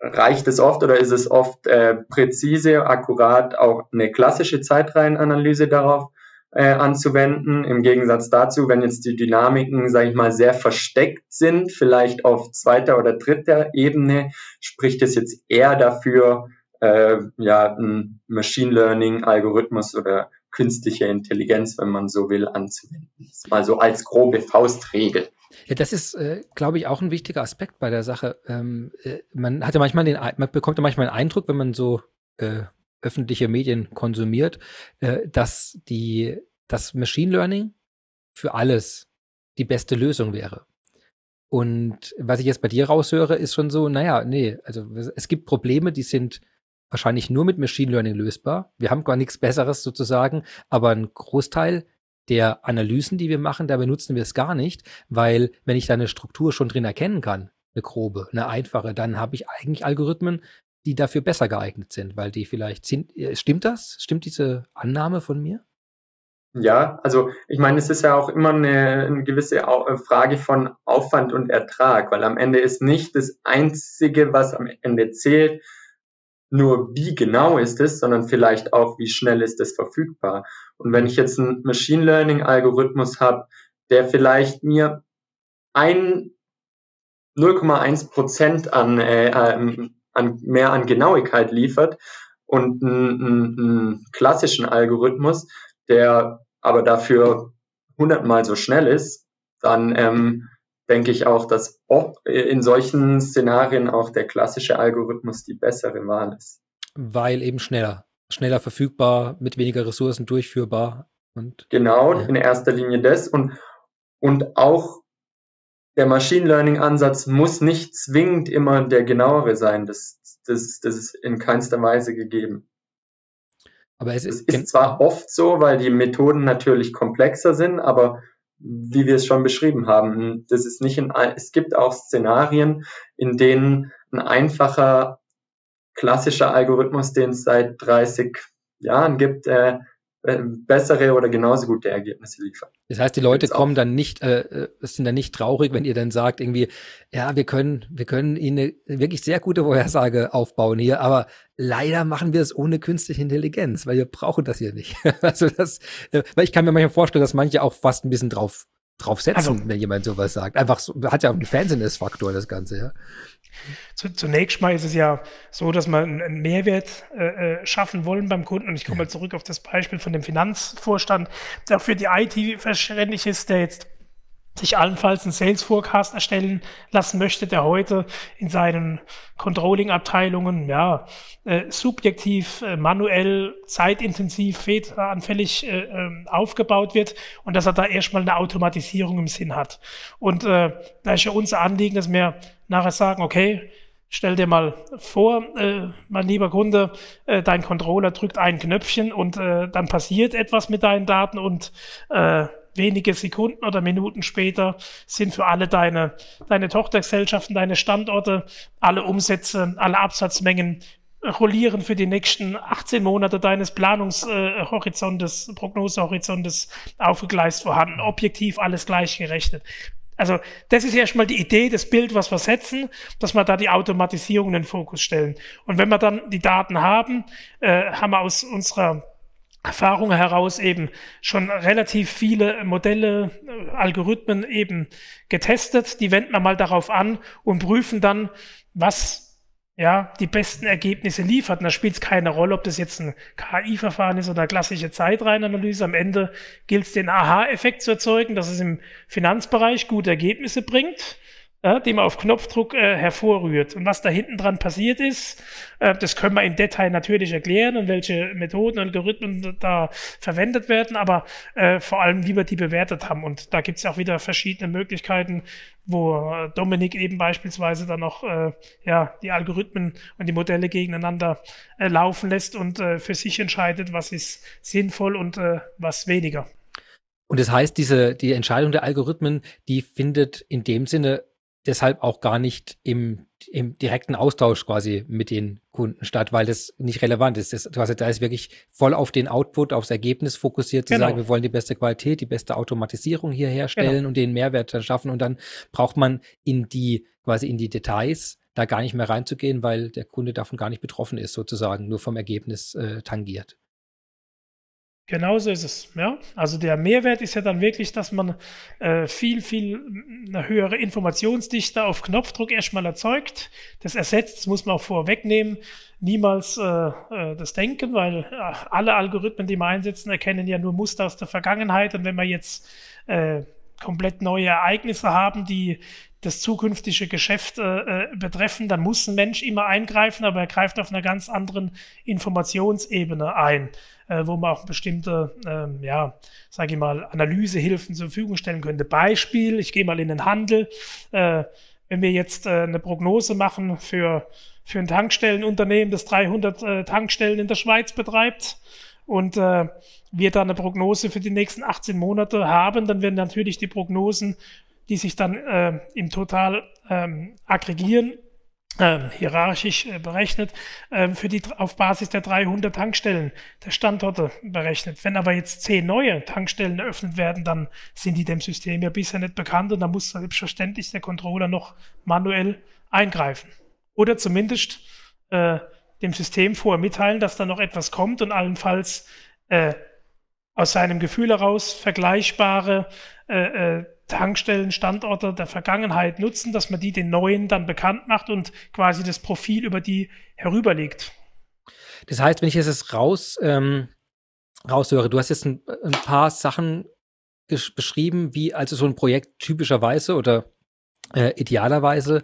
reicht es oft oder ist es oft äh, präzise, akkurat auch eine klassische Zeitreihenanalyse darauf äh, anzuwenden. Im Gegensatz dazu, wenn jetzt die Dynamiken, sage ich mal, sehr versteckt sind, vielleicht auf zweiter oder dritter Ebene, spricht es jetzt eher dafür, äh, ja, ein Machine Learning Algorithmus oder künstliche Intelligenz, wenn man so will, anzuwenden. Mal so als grobe Faustregel. Ja, das ist, äh, glaube ich, auch ein wichtiger Aspekt bei der Sache. Ähm, äh, man hat ja manchmal den, man bekommt ja manchmal den Eindruck, wenn man so äh, öffentliche Medien konsumiert, äh, dass die, das Machine Learning für alles die beste Lösung wäre. Und was ich jetzt bei dir raushöre, ist schon so, naja, nee, also es gibt Probleme, die sind wahrscheinlich nur mit Machine Learning lösbar. Wir haben gar nichts Besseres sozusagen, aber ein Großteil der Analysen, die wir machen, da benutzen wir es gar nicht, weil wenn ich da eine Struktur schon drin erkennen kann, eine grobe, eine einfache, dann habe ich eigentlich Algorithmen, die dafür besser geeignet sind, weil die vielleicht sind. Äh, stimmt das? Stimmt diese Annahme von mir? Ja, also ich meine, es ist ja auch immer eine, eine gewisse äh, Frage von Aufwand und Ertrag, weil am Ende ist nicht das Einzige, was am Ende zählt, nur wie genau ist es, sondern vielleicht auch, wie schnell ist es verfügbar. Und wenn ich jetzt einen Machine Learning Algorithmus habe, der vielleicht mir ein 0,1 Prozent an, äh, an mehr an Genauigkeit liefert und einen, einen klassischen Algorithmus, der aber dafür hundertmal so schnell ist, dann ähm, denke ich auch, dass in solchen Szenarien auch der klassische Algorithmus die bessere Wahl ist. Weil eben schneller, schneller verfügbar, mit weniger Ressourcen durchführbar. Und, genau, ja. in erster Linie das. Und, und auch der Machine Learning Ansatz muss nicht zwingend immer der genauere sein. Das, das, das ist in keinster Weise gegeben. Aber es ist, ist zwar oft so, weil die Methoden natürlich komplexer sind, aber wie wir es schon beschrieben haben, das ist nicht in, es gibt auch Szenarien, in denen ein einfacher klassischer Algorithmus, den es seit 30 Jahren gibt, äh, bessere oder genauso gute Ergebnisse liefern. Das heißt, die Leute kommen dann nicht, äh, äh, sind dann nicht traurig, wenn ihr dann sagt irgendwie, ja, wir können, wir können ihnen eine wirklich sehr gute Vorhersage aufbauen hier, aber leider machen wir es ohne künstliche Intelligenz, weil wir brauchen das hier nicht. also das, äh, weil ich kann mir manchmal vorstellen, dass manche auch fast ein bisschen drauf drauf setzen, also, wenn jemand sowas sagt. Einfach so, hat ja auch einen Fernsehnesfaktor, das Ganze, ja. Zunächst mal ist es ja so, dass wir einen Mehrwert äh, äh, schaffen wollen beim Kunden. Und ich komme ja. mal zurück auf das Beispiel von dem Finanzvorstand, der für die IT verständlich ist, der jetzt sich allenfalls einen Sales Forecast erstellen lassen möchte, der heute in seinen Controlling-Abteilungen ja äh, subjektiv, äh, manuell, zeitintensiv, fehleranfällig äh, ähm, aufgebaut wird und dass er da erstmal eine Automatisierung im Sinn hat. Und äh, da ist ja unser Anliegen, dass wir nachher sagen, okay, Stell dir mal vor, äh, mein lieber Kunde, äh, dein Controller drückt ein Knöpfchen und äh, dann passiert etwas mit deinen Daten und äh, wenige Sekunden oder Minuten später sind für alle deine, deine Tochtergesellschaften, deine Standorte, alle Umsätze, alle Absatzmengen rollieren für die nächsten 18 Monate deines Planungshorizontes, äh, Prognosehorizontes aufgegleist vorhanden, objektiv alles gleich gerechnet. Also das ist erstmal die Idee, das Bild, was wir setzen, dass wir da die Automatisierung in den Fokus stellen. Und wenn wir dann die Daten haben, äh, haben wir aus unserer Erfahrung heraus eben schon relativ viele Modelle, äh, Algorithmen eben getestet. Die wenden wir mal darauf an und prüfen dann, was ja, die besten Ergebnisse liefert. Und da spielt es keine Rolle, ob das jetzt ein KI-Verfahren ist oder klassische Zeitreihenanalyse. Am Ende gilt es, den Aha-Effekt zu erzeugen, dass es im Finanzbereich gute Ergebnisse bringt ja, die man auf Knopfdruck äh, hervorrührt. Und was da hinten dran passiert ist, äh, das können wir im Detail natürlich erklären und welche Methoden und Algorithmen da verwendet werden, aber äh, vor allem, wie wir die bewertet haben. Und da gibt es auch wieder verschiedene Möglichkeiten, wo Dominik eben beispielsweise dann noch äh, ja, die Algorithmen und die Modelle gegeneinander äh, laufen lässt und äh, für sich entscheidet, was ist sinnvoll und äh, was weniger. Und das heißt, diese, die Entscheidung der Algorithmen, die findet in dem Sinne deshalb auch gar nicht im, im direkten Austausch quasi mit den Kunden statt, weil das nicht relevant ist. Das, quasi, da ist wirklich voll auf den Output, aufs Ergebnis fokussiert, zu genau. sagen, wir wollen die beste Qualität, die beste Automatisierung hier herstellen genau. und den Mehrwert dann schaffen. Und dann braucht man in die, quasi in die Details da gar nicht mehr reinzugehen, weil der Kunde davon gar nicht betroffen ist, sozusagen, nur vom Ergebnis äh, tangiert. Genauso ist es. Ja? Also der Mehrwert ist ja dann wirklich, dass man äh, viel, viel eine höhere Informationsdichte auf Knopfdruck erstmal erzeugt. Das ersetzt, das muss man auch vorwegnehmen, niemals äh, äh, das Denken, weil äh, alle Algorithmen, die wir einsetzen, erkennen ja nur Muster aus der Vergangenheit. Und wenn wir jetzt äh, komplett neue Ereignisse haben, die das zukünftige Geschäft äh, äh, betreffen, dann muss ein Mensch immer eingreifen, aber er greift auf einer ganz anderen Informationsebene ein äh, wo man auch bestimmte, ähm, ja, sage ich mal, Analysehilfen zur Verfügung stellen könnte. Beispiel, ich gehe mal in den Handel. Äh, wenn wir jetzt äh, eine Prognose machen für, für ein Tankstellenunternehmen, das 300 äh, Tankstellen in der Schweiz betreibt und äh, wir dann eine Prognose für die nächsten 18 Monate haben, dann werden natürlich die Prognosen, die sich dann äh, im Total ähm, aggregieren, äh, hierarchisch äh, berechnet, äh, für die, auf Basis der 300 Tankstellen der Standorte berechnet. Wenn aber jetzt zehn neue Tankstellen eröffnet werden, dann sind die dem System ja bisher nicht bekannt und dann muss selbstverständlich der Controller noch manuell eingreifen. Oder zumindest äh, dem System vorher mitteilen, dass da noch etwas kommt und allenfalls äh, aus seinem Gefühl heraus vergleichbare äh, äh, Tankstellenstandorte der Vergangenheit nutzen, dass man die den neuen dann bekannt macht und quasi das Profil über die herüberlegt. Das heißt, wenn ich jetzt raus, ähm, raushöre, du hast jetzt ein, ein paar Sachen beschrieben, wie also so ein Projekt typischerweise oder äh, idealerweise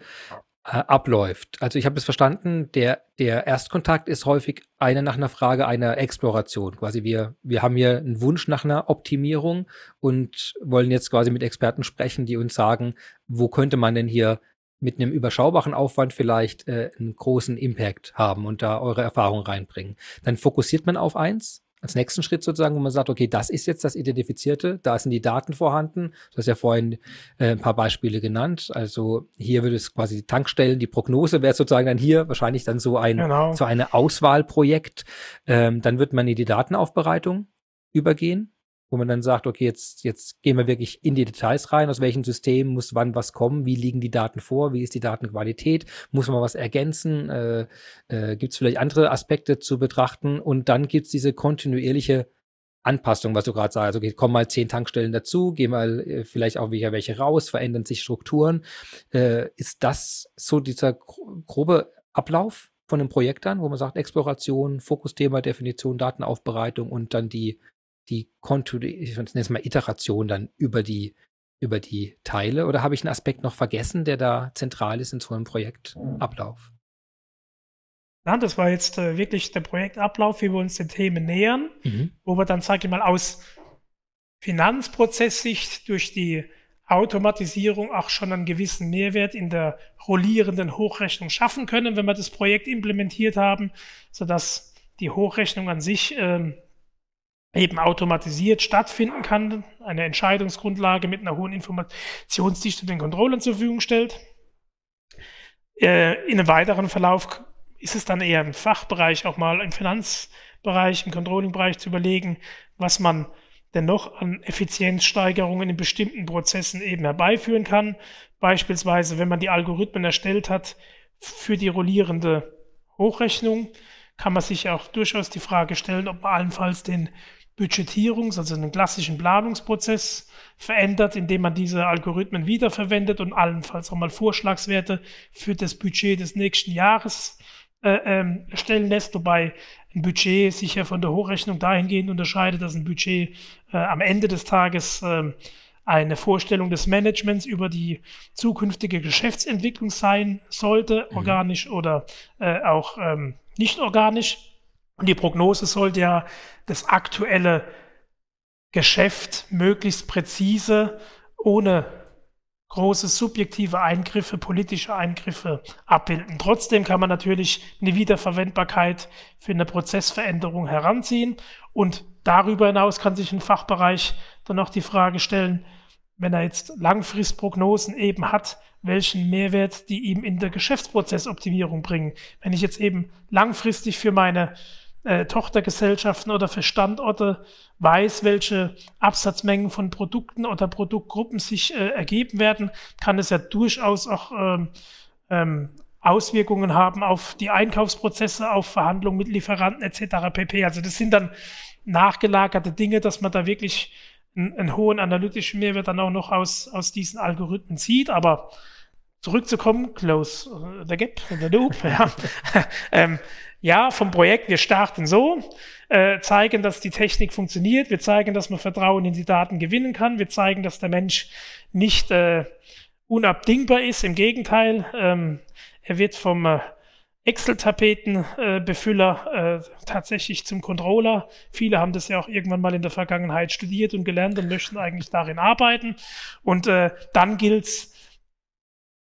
äh, abläuft. Also ich habe es verstanden, der, der Erstkontakt ist häufig eine nach einer Frage einer Exploration. Quasi wir, wir haben hier einen Wunsch nach einer Optimierung und wollen jetzt quasi mit Experten sprechen, die uns sagen, wo könnte man denn hier mit einem überschaubaren Aufwand vielleicht äh, einen großen Impact haben und da eure Erfahrung reinbringen. Dann fokussiert man auf eins als nächsten Schritt sozusagen, wo man sagt, okay, das ist jetzt das Identifizierte, da sind die Daten vorhanden. Du hast ja vorhin äh, ein paar Beispiele genannt. Also hier würde es quasi die Tankstellen, die Prognose wäre sozusagen dann hier wahrscheinlich dann so ein genau. so eine Auswahlprojekt. Ähm, dann wird man in die Datenaufbereitung übergehen wo man dann sagt, okay, jetzt, jetzt gehen wir wirklich in die Details rein, aus welchem System muss wann was kommen, wie liegen die Daten vor, wie ist die Datenqualität, muss man was ergänzen, äh, äh, gibt es vielleicht andere Aspekte zu betrachten? Und dann gibt es diese kontinuierliche Anpassung, was du gerade sagst. Also okay, kommen mal zehn Tankstellen dazu, gehen mal äh, vielleicht auch wieder welche raus, verändern sich Strukturen. Äh, ist das so dieser grobe Ablauf von einem Projekt dann, wo man sagt, Exploration, Fokusthema, Definition, Datenaufbereitung und dann die die Konto, ich nenne es mal Iteration dann über die, über die Teile? Oder habe ich einen Aspekt noch vergessen, der da zentral ist in so einem Projektablauf? Ja, das war jetzt äh, wirklich der Projektablauf, wie wir uns den Themen nähern, mhm. wo wir dann, sage ich mal, aus Finanzprozesssicht durch die Automatisierung auch schon einen gewissen Mehrwert in der rollierenden Hochrechnung schaffen können, wenn wir das Projekt implementiert haben, sodass die Hochrechnung an sich ähm, eben automatisiert stattfinden kann, eine Entscheidungsgrundlage mit einer hohen Informationsdichte den Controllern zur Verfügung stellt. Äh, in einem weiteren Verlauf ist es dann eher im Fachbereich, auch mal im Finanzbereich, im Controllingbereich zu überlegen, was man denn noch an Effizienzsteigerungen in bestimmten Prozessen eben herbeiführen kann. Beispielsweise, wenn man die Algorithmen erstellt hat für die rollierende Hochrechnung, kann man sich auch durchaus die Frage stellen, ob man allenfalls den Budgetierungs-, also einen klassischen Planungsprozess verändert, indem man diese Algorithmen wiederverwendet und allenfalls auch mal Vorschlagswerte für das Budget des nächsten Jahres äh, ähm, erstellen lässt, wobei ein Budget sich ja von der Hochrechnung dahingehend unterscheidet, dass ein Budget äh, am Ende des Tages äh, eine Vorstellung des Managements über die zukünftige Geschäftsentwicklung sein sollte, mhm. organisch oder äh, auch ähm, nicht organisch. Und die Prognose sollte ja das aktuelle Geschäft möglichst präzise, ohne große subjektive Eingriffe, politische Eingriffe abbilden. Trotzdem kann man natürlich eine Wiederverwendbarkeit für eine Prozessveränderung heranziehen und darüber hinaus kann sich ein Fachbereich dann auch die Frage stellen, wenn er jetzt Langfristprognosen eben hat, welchen Mehrwert die ihm in der Geschäftsprozessoptimierung bringen. Wenn ich jetzt eben langfristig für meine äh, Tochtergesellschaften oder für Standorte weiß, welche Absatzmengen von Produkten oder Produktgruppen sich äh, ergeben werden, kann es ja durchaus auch ähm, ähm, Auswirkungen haben auf die Einkaufsprozesse, auf Verhandlungen mit Lieferanten etc. pp. Also das sind dann nachgelagerte Dinge, dass man da wirklich einen, einen hohen analytischen Mehrwert dann auch noch aus, aus diesen Algorithmen zieht. Aber zurückzukommen, close the gap, the loop, ja. ähm, ja, vom Projekt, wir starten so, äh, zeigen, dass die Technik funktioniert, wir zeigen, dass man Vertrauen in die Daten gewinnen kann, wir zeigen, dass der Mensch nicht äh, unabdingbar ist, im Gegenteil, ähm, er wird vom äh, Excel-Tapetenbefüller äh, tatsächlich zum Controller. Viele haben das ja auch irgendwann mal in der Vergangenheit studiert und gelernt und möchten eigentlich darin arbeiten. Und äh, dann gilt's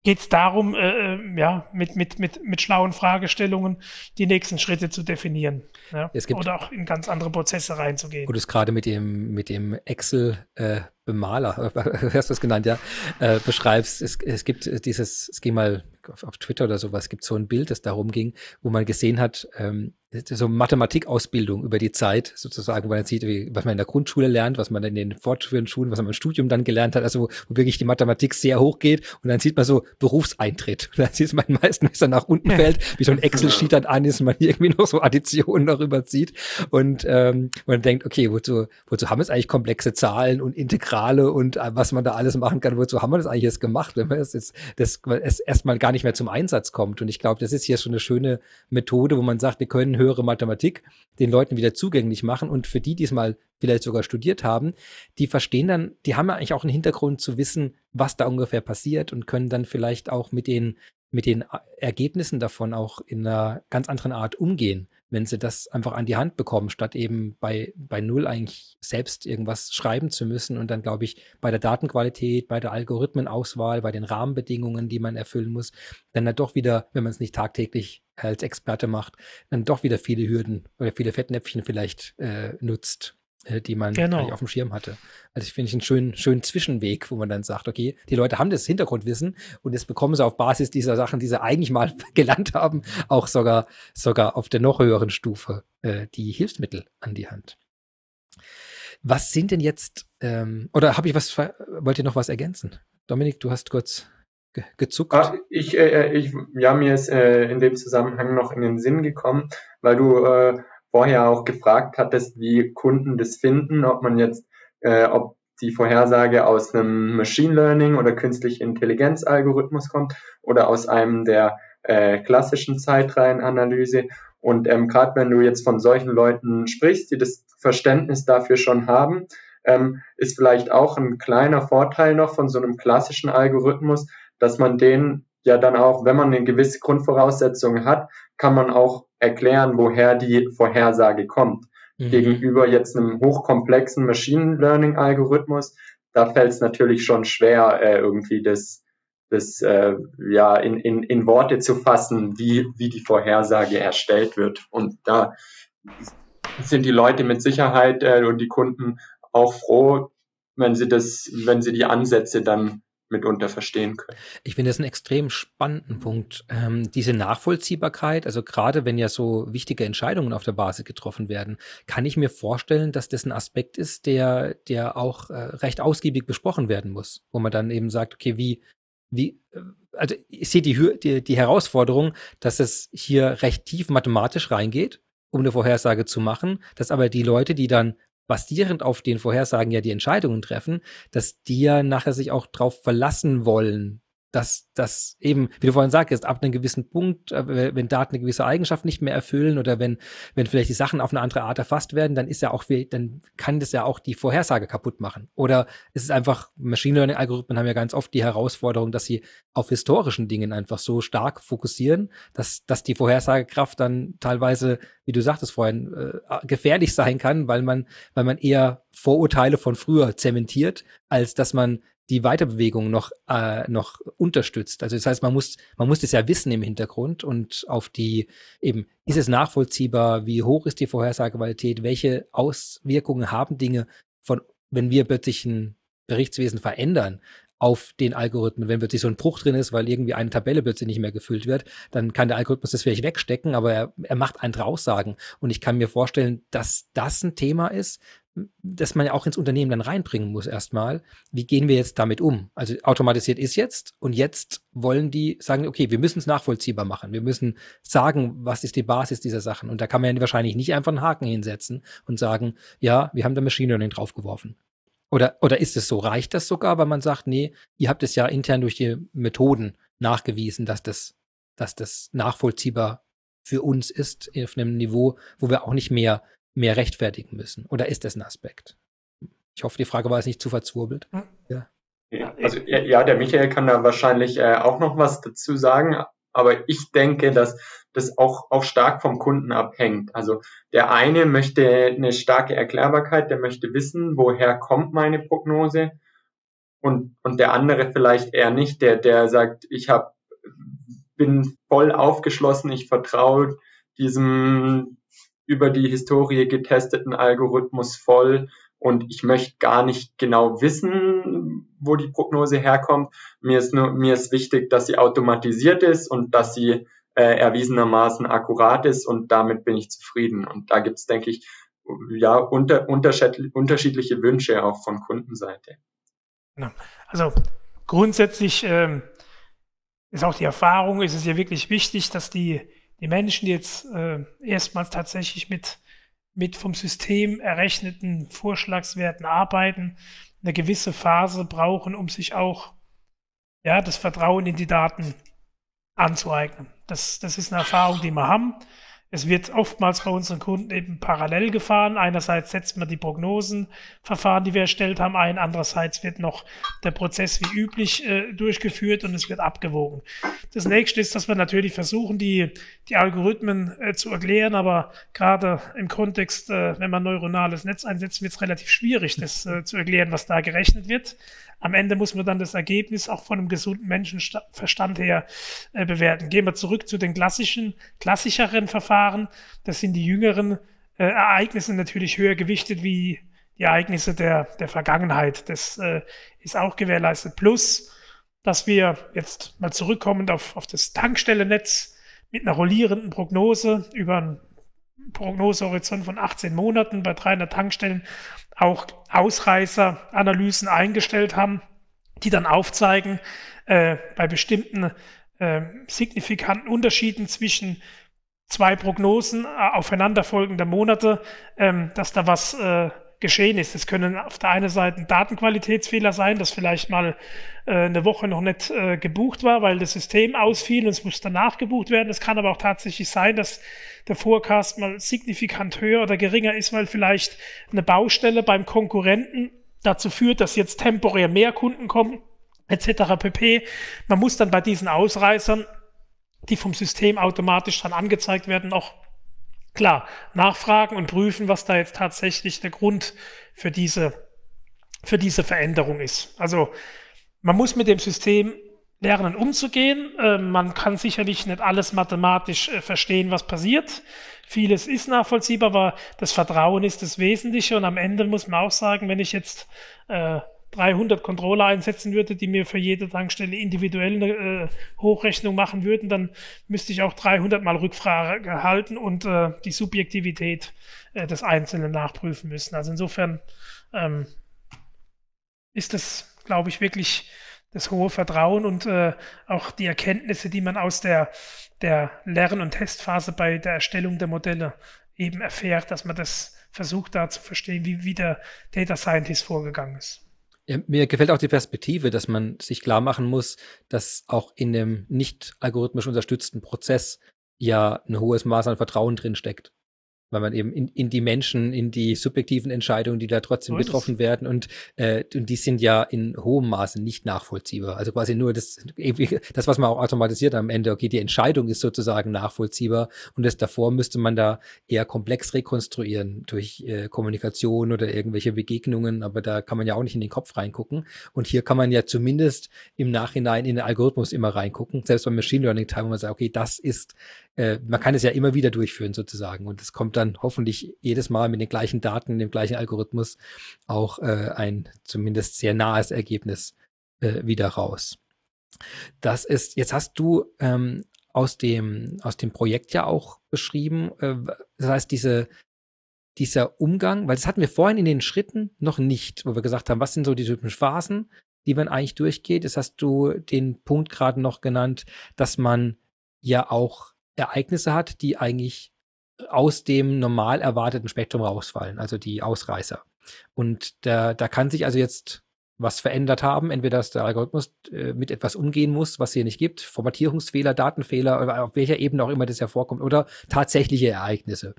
geht es darum, äh, äh, ja, mit, mit, mit, mit schlauen Fragestellungen die nächsten Schritte zu definieren. Ja? Oder auch in ganz andere Prozesse reinzugehen. Und es gerade mit dem, mit dem Excel äh, Bemaler, hast du es genannt, ja, äh, beschreibst. Es, es gibt dieses, es ging mal auf, auf Twitter oder sowas, gibt so ein Bild, das darum ging, wo man gesehen hat, ähm, so Mathematikausbildung über die Zeit sozusagen, wo man sieht, wie, was man in der Grundschule lernt, was man in den fortführenden Schulen, was man im Studium dann gelernt hat, also wo, wo wirklich die Mathematik sehr hoch geht und dann sieht man so Berufseintritt. Und dann sieht man meistens, dass er nach unten fällt, wie so ein Excel-Sheet dann an ist und man irgendwie noch so Additionen darüber zieht und ähm, man denkt, okay, wozu, wozu haben wir es eigentlich komplexe Zahlen und Integrale und äh, was man da alles machen kann, wozu haben wir das eigentlich jetzt gemacht, wenn man es jetzt das, es erstmal gar nicht mehr zum Einsatz kommt. Und ich glaube, das ist hier schon eine schöne Methode, wo man sagt, wir können höhere Mathematik den Leuten wieder zugänglich machen. Und für die, die es mal vielleicht sogar studiert haben, die verstehen dann, die haben ja eigentlich auch einen Hintergrund zu wissen, was da ungefähr passiert und können dann vielleicht auch mit den, mit den Ergebnissen davon auch in einer ganz anderen Art umgehen wenn sie das einfach an die Hand bekommen, statt eben bei, bei Null eigentlich selbst irgendwas schreiben zu müssen und dann, glaube ich, bei der Datenqualität, bei der Algorithmenauswahl, bei den Rahmenbedingungen, die man erfüllen muss, dann da doch wieder, wenn man es nicht tagtäglich als Experte macht, dann doch wieder viele Hürden oder viele Fettnäpfchen vielleicht äh, nutzt, die man genau. auf dem Schirm hatte. Also ich finde ich einen schönen, schönen Zwischenweg, wo man dann sagt, okay, die Leute haben das Hintergrundwissen und jetzt bekommen sie auf Basis dieser Sachen, die sie eigentlich mal gelernt haben, auch sogar, sogar auf der noch höheren Stufe äh, die Hilfsmittel an die Hand. Was sind denn jetzt, ähm, oder habe ich was, wollt ihr noch was ergänzen? Dominik, du hast kurz ge gezuckt. Ah, ich, äh, ich, ja, mir ist äh, in dem Zusammenhang noch in den Sinn gekommen, weil du äh, vorher auch gefragt hattest, wie Kunden das finden, ob man jetzt, äh, ob die Vorhersage aus einem Machine Learning oder künstliche Intelligenz Algorithmus kommt oder aus einem der äh, klassischen Zeitreihenanalyse. Und ähm, gerade wenn du jetzt von solchen Leuten sprichst, die das Verständnis dafür schon haben, ähm, ist vielleicht auch ein kleiner Vorteil noch von so einem klassischen Algorithmus, dass man den ja dann auch, wenn man eine gewisse Grundvoraussetzung hat, kann man auch erklären, woher die Vorhersage kommt. Mhm. Gegenüber jetzt einem hochkomplexen Machine Learning Algorithmus, da fällt es natürlich schon schwer, äh, irgendwie das, das äh, ja in, in, in Worte zu fassen, wie, wie die Vorhersage erstellt wird. Und da sind die Leute mit Sicherheit äh, und die Kunden auch froh, wenn sie das, wenn sie die Ansätze dann mitunter verstehen können. Ich finde das einen extrem spannenden Punkt. Ähm, diese Nachvollziehbarkeit, also gerade wenn ja so wichtige Entscheidungen auf der Basis getroffen werden, kann ich mir vorstellen, dass das ein Aspekt ist, der, der auch äh, recht ausgiebig besprochen werden muss, wo man dann eben sagt, okay, wie, wie, äh, also ich sehe die, die, die Herausforderung, dass es hier recht tief mathematisch reingeht, um eine Vorhersage zu machen, dass aber die Leute, die dann basierend auf den Vorhersagen ja die Entscheidungen treffen, dass die ja nachher sich auch drauf verlassen wollen, dass das eben, wie du vorhin sagst, ab einem gewissen Punkt, äh, wenn Daten eine gewisse Eigenschaft nicht mehr erfüllen oder wenn, wenn vielleicht die Sachen auf eine andere Art erfasst werden, dann ist ja auch, dann kann das ja auch die Vorhersage kaputt machen. Oder es ist einfach, Machine Learning Algorithmen haben ja ganz oft die Herausforderung, dass sie auf historischen Dingen einfach so stark fokussieren, dass, dass die Vorhersagekraft dann teilweise, wie du sagtest vorhin, äh, gefährlich sein kann, weil man, weil man eher Vorurteile von früher zementiert, als dass man die Weiterbewegung noch, äh, noch unterstützt. Also das heißt, man muss, man muss das ja wissen im Hintergrund und auf die eben, ist es nachvollziehbar, wie hoch ist die Vorhersagequalität, welche Auswirkungen haben Dinge von, wenn wir plötzlich ein Berichtswesen verändern, auf den Algorithmen. Wenn plötzlich so ein Bruch drin ist, weil irgendwie eine Tabelle plötzlich nicht mehr gefüllt wird, dann kann der Algorithmus das vielleicht wegstecken, aber er, er macht andere Aussagen. Und ich kann mir vorstellen, dass das ein Thema ist, das man ja auch ins Unternehmen dann reinbringen muss erstmal. Wie gehen wir jetzt damit um? Also automatisiert ist jetzt und jetzt wollen die sagen, okay, wir müssen es nachvollziehbar machen. Wir müssen sagen, was ist die Basis dieser Sachen. Und da kann man ja wahrscheinlich nicht einfach einen Haken hinsetzen und sagen, ja, wir haben da Machine Learning draufgeworfen. Oder, oder ist es so? Reicht das sogar, weil man sagt, nee, ihr habt es ja intern durch die Methoden nachgewiesen, dass das, dass das nachvollziehbar für uns ist auf einem Niveau, wo wir auch nicht mehr mehr rechtfertigen müssen? Oder ist das ein Aspekt? Ich hoffe, die Frage war jetzt nicht zu verzwurbelt. Hm. Ja. Also ja, der Michael kann da wahrscheinlich äh, auch noch was dazu sagen, aber ich denke, dass das auch, auch stark vom Kunden abhängt. Also der eine möchte eine starke Erklärbarkeit, der möchte wissen, woher kommt meine Prognose und, und der andere vielleicht eher nicht, der, der sagt, ich hab, bin voll aufgeschlossen, ich vertraue diesem über die Historie getesteten Algorithmus voll und ich möchte gar nicht genau wissen, wo die Prognose herkommt. Mir ist nur, mir ist wichtig, dass sie automatisiert ist und dass sie äh, erwiesenermaßen akkurat ist und damit bin ich zufrieden. Und da gibt es, denke ich, ja, unter, unterschiedliche Wünsche auch von Kundenseite. Also grundsätzlich ähm, ist auch die Erfahrung, ist es ja wirklich wichtig, dass die die Menschen, die jetzt äh, erstmals tatsächlich mit, mit vom System errechneten Vorschlagswerten arbeiten, eine gewisse Phase brauchen, um sich auch ja, das Vertrauen in die Daten anzueignen. Das, das ist eine Erfahrung, die wir haben. Es wird oftmals bei unseren Kunden eben parallel gefahren. Einerseits setzt man die Prognosenverfahren, die wir erstellt haben, ein. Andererseits wird noch der Prozess wie üblich äh, durchgeführt und es wird abgewogen. Das nächste ist, dass wir natürlich versuchen, die, die Algorithmen äh, zu erklären, aber gerade im Kontext, äh, wenn man neuronales Netz einsetzt, wird es relativ schwierig, das äh, zu erklären, was da gerechnet wird. Am Ende muss man dann das Ergebnis auch von einem gesunden Menschenverstand her äh, bewerten. Gehen wir zurück zu den klassischen, klassischeren Verfahren. Das sind die jüngeren äh, Ereignisse natürlich höher gewichtet wie die Ereignisse der, der Vergangenheit. Das äh, ist auch gewährleistet. Plus, dass wir jetzt mal zurückkommend auf, auf das Tankstellennetz mit einer rollierenden Prognose über einen Prognosehorizont von 18 Monaten bei 300 Tankstellen auch Ausreißeranalysen eingestellt haben, die dann aufzeigen, äh, bei bestimmten äh, signifikanten Unterschieden zwischen zwei Prognosen äh, aufeinanderfolgender Monate, ähm, dass da was äh, geschehen ist. Es können auf der einen Seite Datenqualitätsfehler sein, dass vielleicht mal äh, eine Woche noch nicht äh, gebucht war, weil das System ausfiel und es muss danach gebucht werden. Es kann aber auch tatsächlich sein, dass der Forecast mal signifikant höher oder geringer ist, weil vielleicht eine Baustelle beim Konkurrenten dazu führt, dass jetzt temporär mehr Kunden kommen, etc. pp. Man muss dann bei diesen Ausreißern, die vom System automatisch dann angezeigt werden, auch klar nachfragen und prüfen, was da jetzt tatsächlich der Grund für diese, für diese Veränderung ist. Also man muss mit dem System lernen umzugehen. Äh, man kann sicherlich nicht alles mathematisch äh, verstehen, was passiert. Vieles ist nachvollziehbar, aber das Vertrauen ist das Wesentliche. Und am Ende muss man auch sagen, wenn ich jetzt äh, 300 Controller einsetzen würde, die mir für jede Tankstelle individuell eine äh, Hochrechnung machen würden, dann müsste ich auch 300 Mal Rückfrage halten und äh, die Subjektivität äh, des Einzelnen nachprüfen müssen. Also insofern ähm, ist das, glaube ich, wirklich das hohe Vertrauen und äh, auch die Erkenntnisse, die man aus der, der Lern- und Testphase bei der Erstellung der Modelle eben erfährt, dass man das versucht da zu verstehen, wie, wie der Data Scientist vorgegangen ist. Ja, mir gefällt auch die Perspektive, dass man sich klar machen muss, dass auch in dem nicht algorithmisch unterstützten Prozess ja ein hohes Maß an Vertrauen drin steckt weil man eben in, in die Menschen, in die subjektiven Entscheidungen, die da trotzdem so getroffen werden und, äh, und die sind ja in hohem Maße nicht nachvollziehbar. Also quasi nur das, das, was man auch automatisiert am Ende, okay, die Entscheidung ist sozusagen nachvollziehbar und das davor müsste man da eher komplex rekonstruieren durch äh, Kommunikation oder irgendwelche Begegnungen, aber da kann man ja auch nicht in den Kopf reingucken. Und hier kann man ja zumindest im Nachhinein in den Algorithmus immer reingucken, selbst beim Machine Learning Teil, wo man sagt, okay, das ist äh, man kann es ja immer wieder durchführen sozusagen und es kommt dann hoffentlich jedes Mal mit den gleichen Daten, dem gleichen Algorithmus auch äh, ein zumindest sehr nahes Ergebnis äh, wieder raus. Das ist, jetzt hast du ähm, aus dem, aus dem Projekt ja auch beschrieben, äh, das heißt, diese, dieser Umgang, weil das hatten wir vorhin in den Schritten noch nicht, wo wir gesagt haben, was sind so die typischen Phasen, die man eigentlich durchgeht. Das hast du den Punkt gerade noch genannt, dass man ja auch Ereignisse hat, die eigentlich aus dem normal erwarteten Spektrum rausfallen, also die Ausreißer. Und da, da kann sich also jetzt was verändert haben, entweder dass der Algorithmus äh, mit etwas umgehen muss, was hier nicht gibt, Formatierungsfehler, Datenfehler, auf welcher Ebene auch immer das hervorkommt, oder tatsächliche Ereignisse.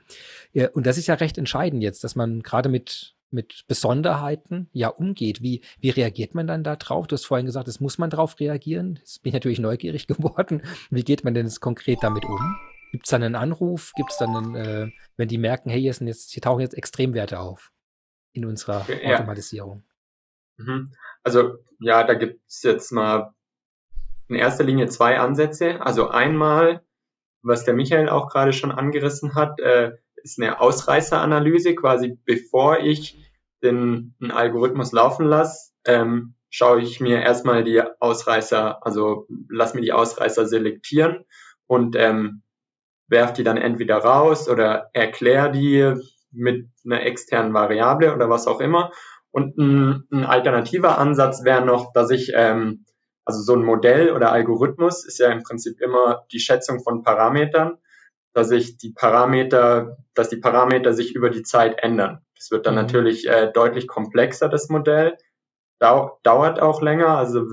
Ja, und das ist ja recht entscheidend jetzt, dass man gerade mit mit Besonderheiten ja umgeht. Wie, wie reagiert man dann da drauf? Du hast vorhin gesagt, es muss man drauf reagieren. Jetzt bin ich natürlich neugierig geworden. Wie geht man denn jetzt konkret damit um? Gibt es dann einen Anruf? Gibt es dann, einen, äh, wenn die merken, hey, hier, sind jetzt, hier tauchen jetzt Extremwerte auf in unserer ja. Automatisierung? Mhm. Also ja, da gibt es jetzt mal in erster Linie zwei Ansätze. Also einmal, was der Michael auch gerade schon angerissen hat, äh, ist eine Ausreißeranalyse, quasi bevor ich den einen Algorithmus laufen lasse, ähm, schaue ich mir erstmal die Ausreißer, also lass mir die Ausreißer selektieren und ähm, werf die dann entweder raus oder erkläre die mit einer externen Variable oder was auch immer. Und ein, ein alternativer Ansatz wäre noch, dass ich, ähm, also so ein Modell oder Algorithmus ist ja im Prinzip immer die Schätzung von Parametern dass ich die Parameter, dass die Parameter sich über die Zeit ändern. Das wird dann mhm. natürlich äh, deutlich komplexer, das Modell. Dau dauert auch länger. Also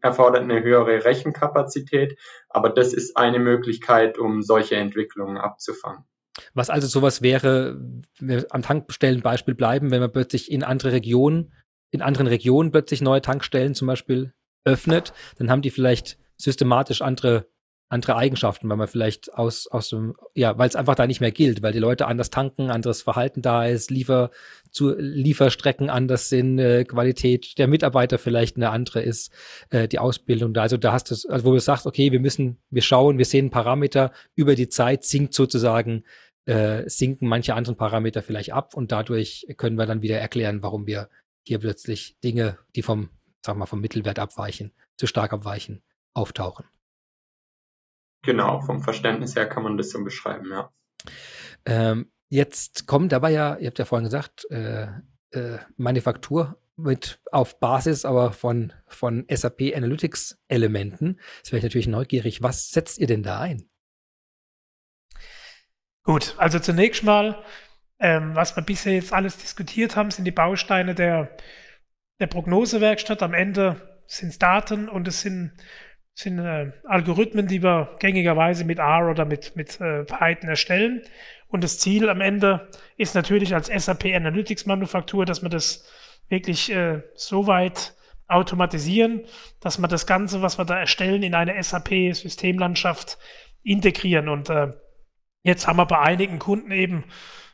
erfordert eine höhere Rechenkapazität, aber das ist eine Möglichkeit, um solche Entwicklungen abzufangen. Was also sowas wäre, wenn wir am Tankstellen Beispiel bleiben, wenn man plötzlich in andere Regionen, in anderen Regionen plötzlich neue Tankstellen zum Beispiel öffnet, dann haben die vielleicht systematisch andere andere Eigenschaften, weil man vielleicht aus, aus dem, ja, weil es einfach da nicht mehr gilt, weil die Leute anders tanken, anderes Verhalten da ist, Liefer, zu, Lieferstrecken anders sind, äh, Qualität der Mitarbeiter vielleicht eine andere ist, äh, die Ausbildung da. Also da hast du, also wo du sagst, okay, wir müssen, wir schauen, wir sehen Parameter über die Zeit, sinkt sozusagen, äh, sinken manche anderen Parameter vielleicht ab und dadurch können wir dann wieder erklären, warum wir hier plötzlich Dinge, die vom, sag mal, vom Mittelwert abweichen, zu stark abweichen, auftauchen. Genau, vom Verständnis her kann man das so beschreiben, ja. Ähm, jetzt kommt dabei ja, ihr habt ja vorhin gesagt, äh, äh, Manufaktur mit auf Basis aber von, von SAP Analytics Elementen. Jetzt wäre ich natürlich neugierig, was setzt ihr denn da ein? Gut, also zunächst mal, ähm, was wir bisher jetzt alles diskutiert haben, sind die Bausteine der, der Prognosewerkstatt. Am Ende sind es Daten und es sind sind äh, Algorithmen, die wir gängigerweise mit R oder mit, mit äh, Python erstellen. Und das Ziel am Ende ist natürlich als SAP Analytics Manufaktur, dass wir das wirklich äh, so weit automatisieren, dass wir das Ganze, was wir da erstellen, in eine SAP-Systemlandschaft integrieren. Und äh, jetzt haben wir bei einigen Kunden eben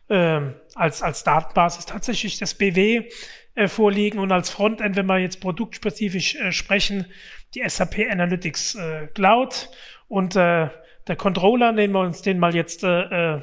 äh, als, als Datenbasis tatsächlich das BW äh, vorliegen und als Frontend, wenn wir jetzt produktspezifisch äh, sprechen, die SAP Analytics äh, Cloud. Und äh, der Controller, nehmen wir uns den mal jetzt äh, äh,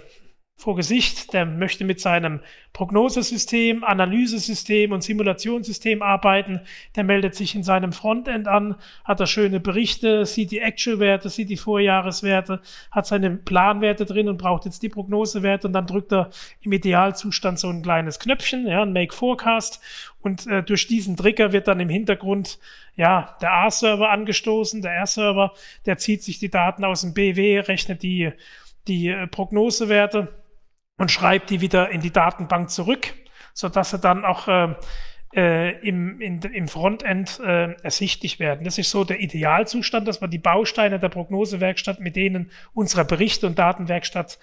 vor Gesicht, der möchte mit seinem Prognosesystem, Analysesystem und Simulationssystem arbeiten. Der meldet sich in seinem Frontend an, hat da schöne Berichte, sieht die Actual-Werte, sieht die Vorjahreswerte, hat seine Planwerte drin und braucht jetzt die Prognosewerte. Und dann drückt er im Idealzustand so ein kleines Knöpfchen, ja, ein Make Forecast und äh, durch diesen Trigger wird dann im Hintergrund ja der A-Server angestoßen, der R-Server, der zieht sich die Daten aus dem BW, rechnet die die äh, Prognosewerte und schreibt die wieder in die Datenbank zurück, so dass sie dann auch äh, äh, im, in, im Frontend äh, ersichtlich werden. Das ist so der Idealzustand, dass wir die Bausteine der Prognosewerkstatt mit denen unserer Berichte- und Datenwerkstatt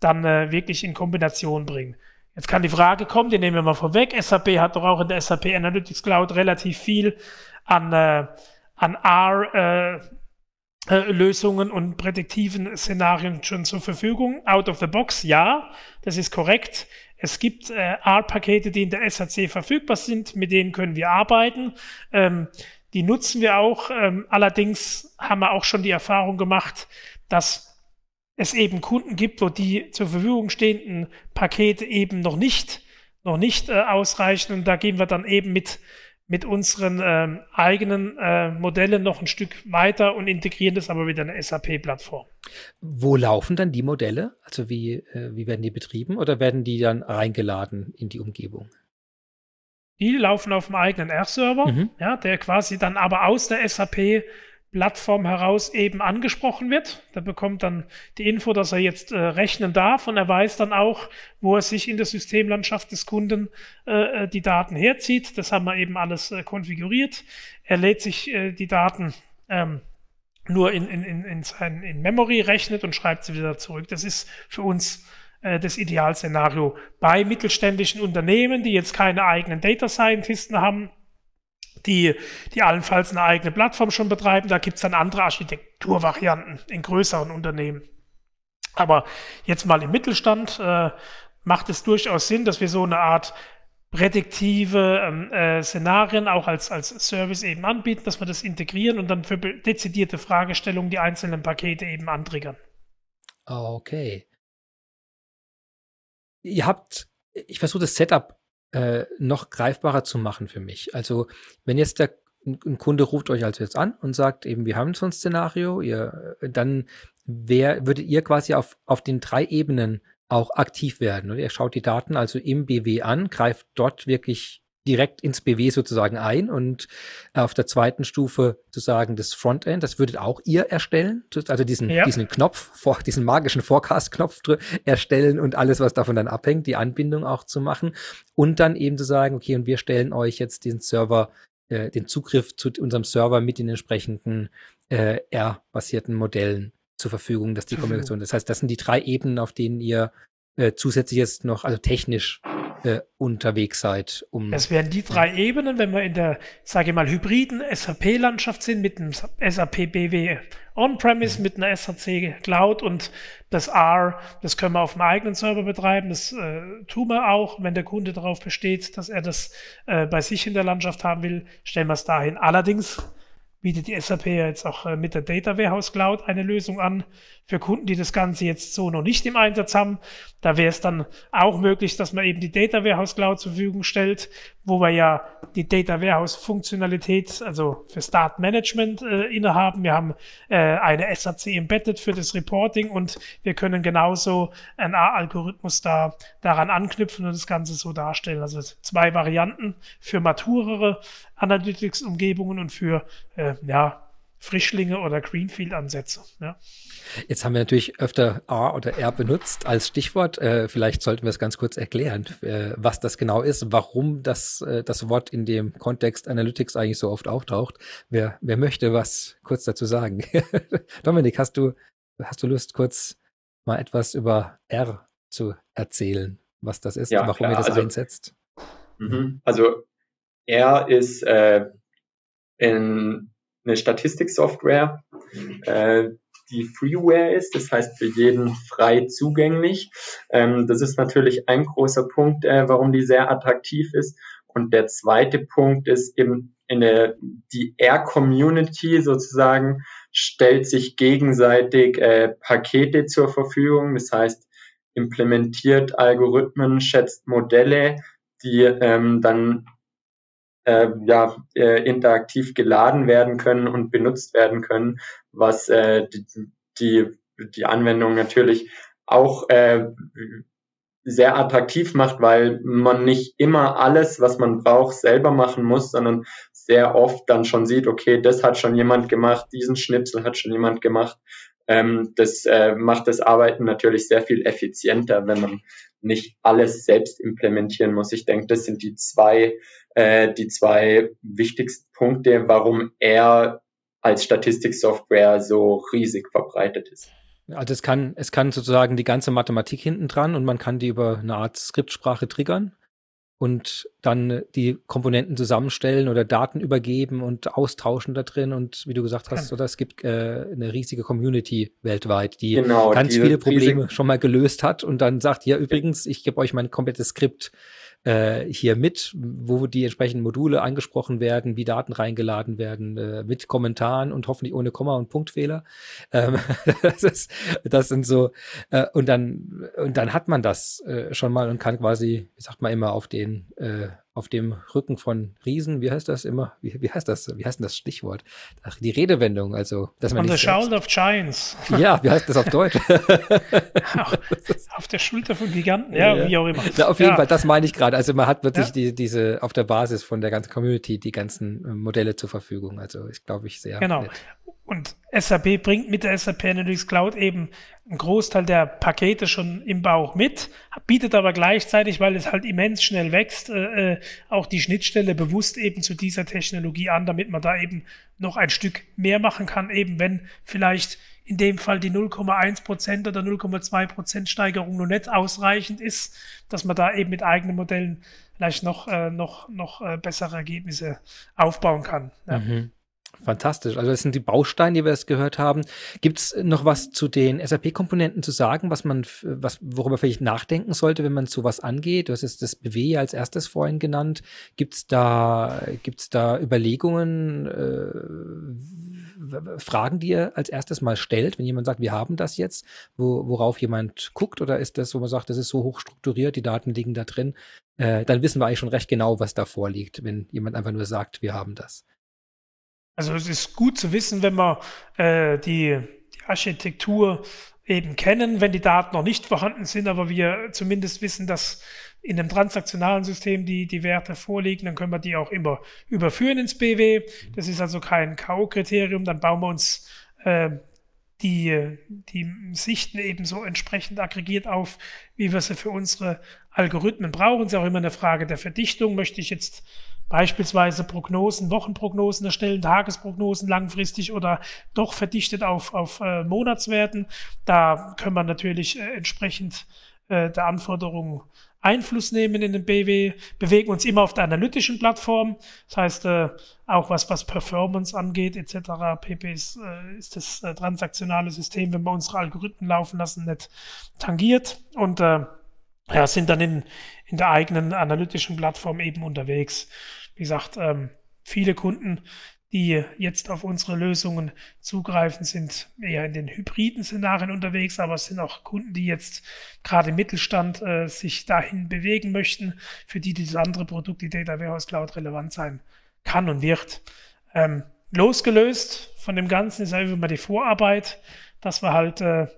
dann äh, wirklich in Kombination bringen. Jetzt kann die Frage kommen, die nehmen wir mal vorweg. SAP hat doch auch in der SAP Analytics Cloud relativ viel an, äh, an R äh, äh, Lösungen und prädiktiven Szenarien schon zur Verfügung. Out of the box, ja, das ist korrekt. Es gibt äh, R-Pakete, die in der SAC verfügbar sind, mit denen können wir arbeiten. Ähm, die nutzen wir auch. Ähm, allerdings haben wir auch schon die Erfahrung gemacht, dass es eben Kunden gibt, wo die zur Verfügung stehenden Pakete eben noch nicht, noch nicht äh, ausreichen. Und da gehen wir dann eben mit mit unseren ähm, eigenen äh, Modellen noch ein Stück weiter und integrieren das aber wieder in eine SAP-Plattform. Wo laufen dann die Modelle? Also wie, äh, wie werden die betrieben oder werden die dann reingeladen in die Umgebung? Die laufen auf dem eigenen R-Server, mhm. ja, der quasi dann aber aus der SAP Plattform heraus eben angesprochen wird. Da bekommt dann die Info, dass er jetzt äh, rechnen darf und er weiß dann auch, wo er sich in der Systemlandschaft des Kunden äh, äh, die Daten herzieht. Das haben wir eben alles äh, konfiguriert. Er lädt sich äh, die Daten ähm, nur in, in, in, in, sein, in Memory, rechnet und schreibt sie wieder zurück. Das ist für uns äh, das Idealszenario. Bei mittelständischen Unternehmen, die jetzt keine eigenen Data Scientisten haben, die, die allenfalls eine eigene Plattform schon betreiben. Da gibt es dann andere Architekturvarianten in größeren Unternehmen. Aber jetzt mal im Mittelstand äh, macht es durchaus Sinn, dass wir so eine Art prädiktive ähm, äh, Szenarien auch als, als Service eben anbieten, dass wir das integrieren und dann für dezidierte Fragestellungen die einzelnen Pakete eben antriggern. Okay. Ihr habt, ich versuche das Setup äh, noch greifbarer zu machen für mich. Also wenn jetzt der ein Kunde ruft euch also jetzt an und sagt eben, wir haben so ein Szenario, ihr, äh, dann wer, würdet ihr quasi auf, auf den drei Ebenen auch aktiv werden. Oder ihr schaut die Daten also im BW an, greift dort wirklich direkt ins BW sozusagen ein und auf der zweiten Stufe sozusagen das Frontend, das würdet auch ihr erstellen, also diesen, ja. diesen Knopf, diesen magischen Forecast-Knopf erstellen und alles, was davon dann abhängt, die Anbindung auch zu machen und dann eben zu sagen, okay, und wir stellen euch jetzt diesen Server äh, den Zugriff zu unserem Server mit den entsprechenden äh, R-basierten Modellen zur Verfügung, dass die Kommunikation. Das heißt, das sind die drei Ebenen, auf denen ihr äh, zusätzlich jetzt noch, also technisch äh, unterwegs seid. Um das wären die drei ja. Ebenen, wenn wir in der, sage ich mal, hybriden SAP-Landschaft sind mit einem SAP BW On-Premise, mhm. mit einer SAC Cloud und das R, das können wir auf dem eigenen Server betreiben. Das äh, tun wir auch, wenn der Kunde darauf besteht, dass er das äh, bei sich in der Landschaft haben will, stellen wir es dahin. Allerdings bietet die SAP ja jetzt auch äh, mit der Data Warehouse Cloud eine Lösung an für Kunden, die das Ganze jetzt so noch nicht im Einsatz haben. Da wäre es dann auch möglich, dass man eben die Data Warehouse Cloud zur Verfügung stellt, wo wir ja die Data Warehouse Funktionalität, also für Start Management äh, innehaben. Wir haben äh, eine SAC embedded für das Reporting und wir können genauso einen Algorithmus da daran anknüpfen und das Ganze so darstellen. Also zwei Varianten für maturere Analytics-Umgebungen und für äh, ja, Frischlinge oder Greenfield-Ansätze. Ja. Jetzt haben wir natürlich öfter A oder R benutzt als Stichwort. Äh, vielleicht sollten wir es ganz kurz erklären, äh, was das genau ist, warum das, äh, das Wort in dem Kontext Analytics eigentlich so oft auftaucht. Wer, wer möchte was kurz dazu sagen? Dominik, hast du, hast du Lust, kurz mal etwas über R zu erzählen, was das ist, ja, warum klar. ihr das also, einsetzt? Mhm. Also R ist äh, in eine Statistiksoftware, äh, die Freeware ist, das heißt für jeden frei zugänglich. Ähm, das ist natürlich ein großer Punkt, äh, warum die sehr attraktiv ist. Und der zweite Punkt ist eben in der, die R-Community sozusagen stellt sich gegenseitig äh, Pakete zur Verfügung. Das heißt, implementiert Algorithmen, schätzt Modelle, die ähm, dann äh, ja, äh, interaktiv geladen werden können und benutzt werden können, was äh, die, die, die Anwendung natürlich auch äh, sehr attraktiv macht, weil man nicht immer alles, was man braucht, selber machen muss, sondern sehr oft dann schon sieht, okay, das hat schon jemand gemacht, diesen Schnipsel hat schon jemand gemacht. Ähm, das äh, macht das Arbeiten natürlich sehr viel effizienter, wenn man nicht alles selbst implementieren muss. Ich denke, das sind die zwei, äh, die zwei wichtigsten Punkte, warum er als Statistiksoftware so riesig verbreitet ist. Also es kann, es kann sozusagen die ganze Mathematik hinten dran und man kann die über eine Art Skriptsprache triggern und dann die Komponenten zusammenstellen oder Daten übergeben und austauschen da drin. Und wie du gesagt hast, oder es gibt äh, eine riesige Community weltweit, die genau, ganz viele Probleme schon mal gelöst hat und dann sagt, ja, übrigens, ich gebe euch mein komplettes Skript äh, hier mit, wo die entsprechenden Module angesprochen werden, wie Daten reingeladen werden, äh, mit Kommentaren und hoffentlich ohne Komma und Punktfehler. Ähm, das, ist, das sind so, äh, und dann, und dann hat man das äh, schon mal und kann quasi, wie sagt man immer, auf den äh, auf dem Rücken von Riesen, wie heißt das immer? Wie, wie heißt das? Wie heißt denn das Stichwort? Ach, die Redewendung, also dass man On the shoulder of giants. Ja, wie heißt das auf Deutsch? auf der Schulter von Giganten, ja, ja. wie auch immer. Na, auf jeden ja. Fall, das meine ich gerade. Also man hat wirklich ja. die, diese auf der Basis von der ganzen Community die ganzen äh, Modelle zur Verfügung. Also ich glaube ich sehr. Genau. Nett. Und SAP bringt mit der SAP Analytics Cloud eben einen Großteil der Pakete schon im Bauch mit, bietet aber gleichzeitig, weil es halt immens schnell wächst, äh, äh, auch die Schnittstelle bewusst eben zu dieser Technologie an, damit man da eben noch ein Stück mehr machen kann, eben wenn vielleicht in dem Fall die 0,1 Prozent oder 0,2 Prozent Steigerung noch nicht ausreichend ist, dass man da eben mit eigenen Modellen vielleicht noch, äh, noch, noch äh, bessere Ergebnisse aufbauen kann. Ja. Mhm. Fantastisch. Also das sind die Bausteine, die wir jetzt gehört haben. Gibt es noch was zu den SAP-Komponenten zu sagen, was man, was, worüber vielleicht nachdenken sollte, wenn man sowas angeht? Du hast jetzt das BW als erstes vorhin genannt. Gibt es da, gibt's da Überlegungen, äh, Fragen, die ihr als erstes mal stellt, wenn jemand sagt, wir haben das jetzt, wo, worauf jemand guckt? Oder ist das, wo man sagt, das ist so hoch strukturiert, die Daten liegen da drin? Äh, dann wissen wir eigentlich schon recht genau, was da vorliegt, wenn jemand einfach nur sagt, wir haben das. Also es ist gut zu wissen, wenn wir äh, die, die Architektur eben kennen, wenn die Daten noch nicht vorhanden sind, aber wir zumindest wissen, dass in einem transaktionalen System die, die Werte vorliegen, dann können wir die auch immer überführen ins BW. Das ist also kein K.O.-Kriterium. Dann bauen wir uns äh, die, die Sichten eben so entsprechend aggregiert auf, wie wir sie für unsere Algorithmen brauchen. Es ist auch immer eine Frage der Verdichtung. Möchte ich jetzt beispielsweise Prognosen, Wochenprognosen erstellen, Tagesprognosen langfristig oder doch verdichtet auf, auf äh, Monatswerten. Da können wir natürlich äh, entsprechend äh, der Anforderungen Einfluss nehmen in den BW, bewegen uns immer auf der analytischen Plattform. Das heißt, äh, auch was, was Performance angeht, etc. PP ist, äh, ist das äh, transaktionale System, wenn wir unsere Algorithmen laufen lassen, nicht tangiert und äh, ja, sind dann in, in der eigenen analytischen Plattform eben unterwegs. Wie gesagt, ähm, viele Kunden die jetzt auf unsere Lösungen zugreifen, sind eher in den hybriden Szenarien unterwegs, aber es sind auch Kunden, die jetzt gerade im Mittelstand äh, sich dahin bewegen möchten, für die dieses andere Produkt, die Data Warehouse Cloud, relevant sein kann und wird. Ähm, losgelöst von dem Ganzen ist einfach mal die Vorarbeit, dass wir halt äh,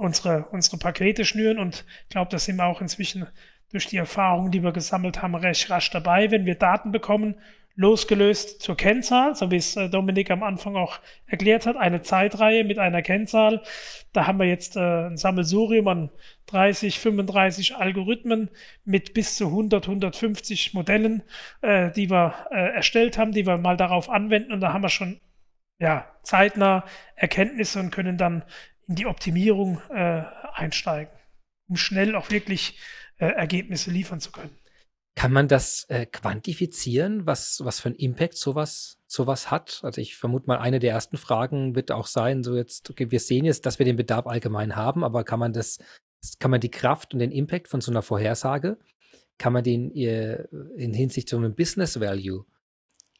unsere, unsere Pakete schnüren und ich glaube, da sind wir auch inzwischen durch die Erfahrungen, die wir gesammelt haben, recht rasch dabei, wenn wir Daten bekommen losgelöst zur Kennzahl, so wie es äh, Dominik am Anfang auch erklärt hat, eine Zeitreihe mit einer Kennzahl. Da haben wir jetzt äh, ein Sammelsurium an 30, 35 Algorithmen mit bis zu 100, 150 Modellen, äh, die wir erstellt haben, die wir mal darauf anwenden und da haben wir schon ja, zeitnah Erkenntnisse und können dann in die Optimierung äh, einsteigen, um schnell auch wirklich äh, Ergebnisse liefern zu können. Kann man das äh, quantifizieren, was, was für einen Impact sowas, sowas hat? Also ich vermute mal, eine der ersten Fragen wird auch sein, so jetzt, okay, wir sehen jetzt, dass wir den Bedarf allgemein haben, aber kann man das, kann man die Kraft und den Impact von so einer Vorhersage, kann man den äh, in Hinsicht zu einem Business Value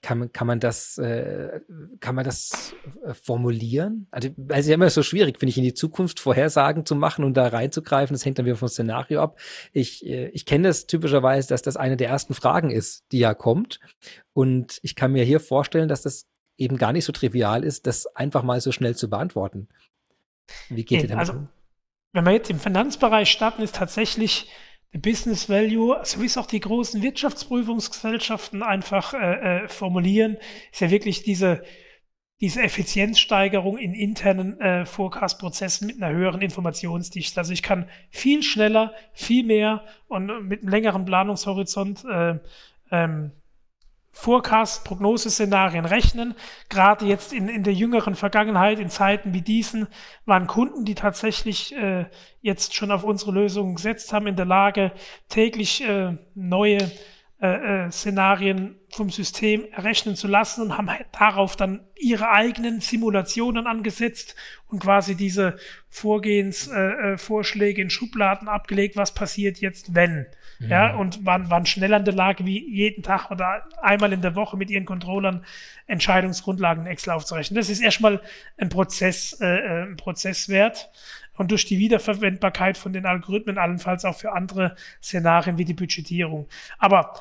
kann man, kann man das, äh, kann man das äh, formulieren? Also, es ist ja immer so schwierig, finde ich, in die Zukunft Vorhersagen zu machen und da reinzugreifen. Das hängt dann wieder vom Szenario ab. Ich, äh, ich kenne das typischerweise, dass das eine der ersten Fragen ist, die ja kommt. Und ich kann mir hier vorstellen, dass das eben gar nicht so trivial ist, das einfach mal so schnell zu beantworten. Wie geht nee, ihr damit also, um? Wenn wir jetzt im Finanzbereich starten, ist tatsächlich Business Value, so wie es auch die großen Wirtschaftsprüfungsgesellschaften einfach äh, äh, formulieren, ist ja wirklich diese, diese Effizienzsteigerung in internen äh, Forecast-Prozessen mit einer höheren Informationsdichte. Also ich kann viel schneller, viel mehr und mit einem längeren Planungshorizont äh, ähm, Forecast, Prognoseszenarien rechnen. Gerade jetzt in, in der jüngeren Vergangenheit, in Zeiten wie diesen, waren Kunden, die tatsächlich äh, jetzt schon auf unsere Lösungen gesetzt haben, in der Lage, täglich äh, neue äh, äh, Szenarien vom System errechnen zu lassen und haben halt darauf dann ihre eigenen Simulationen angesetzt und quasi diese Vorgehensvorschläge äh, äh in Schubladen abgelegt, was passiert jetzt, wenn. Mhm. Ja, und waren, waren schnell an der Lage, wie jeden Tag oder einmal in der Woche mit ihren Controllern Entscheidungsgrundlagen in Excel aufzurechnen. Das ist erstmal ein Prozess, äh, äh ein Prozesswert und durch die Wiederverwendbarkeit von den Algorithmen allenfalls auch für andere Szenarien wie die Budgetierung. Aber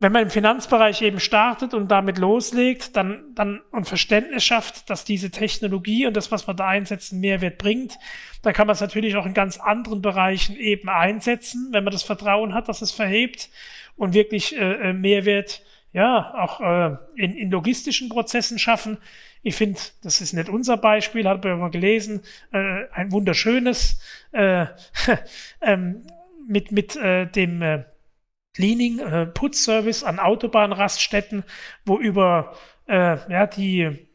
wenn man im Finanzbereich eben startet und damit loslegt, dann, dann und Verständnis schafft, dass diese Technologie und das, was man da einsetzt, einen Mehrwert bringt, dann kann man es natürlich auch in ganz anderen Bereichen eben einsetzen, wenn man das Vertrauen hat, dass es verhebt und wirklich äh, äh Mehrwert ja auch äh, in, in logistischen Prozessen schaffen. Ich finde, das ist nicht unser Beispiel, hat man mal gelesen, äh, ein wunderschönes äh, ähm, mit mit äh, dem äh, Cleaning, äh, Putzservice an Autobahnraststätten, wo über äh, ja, die,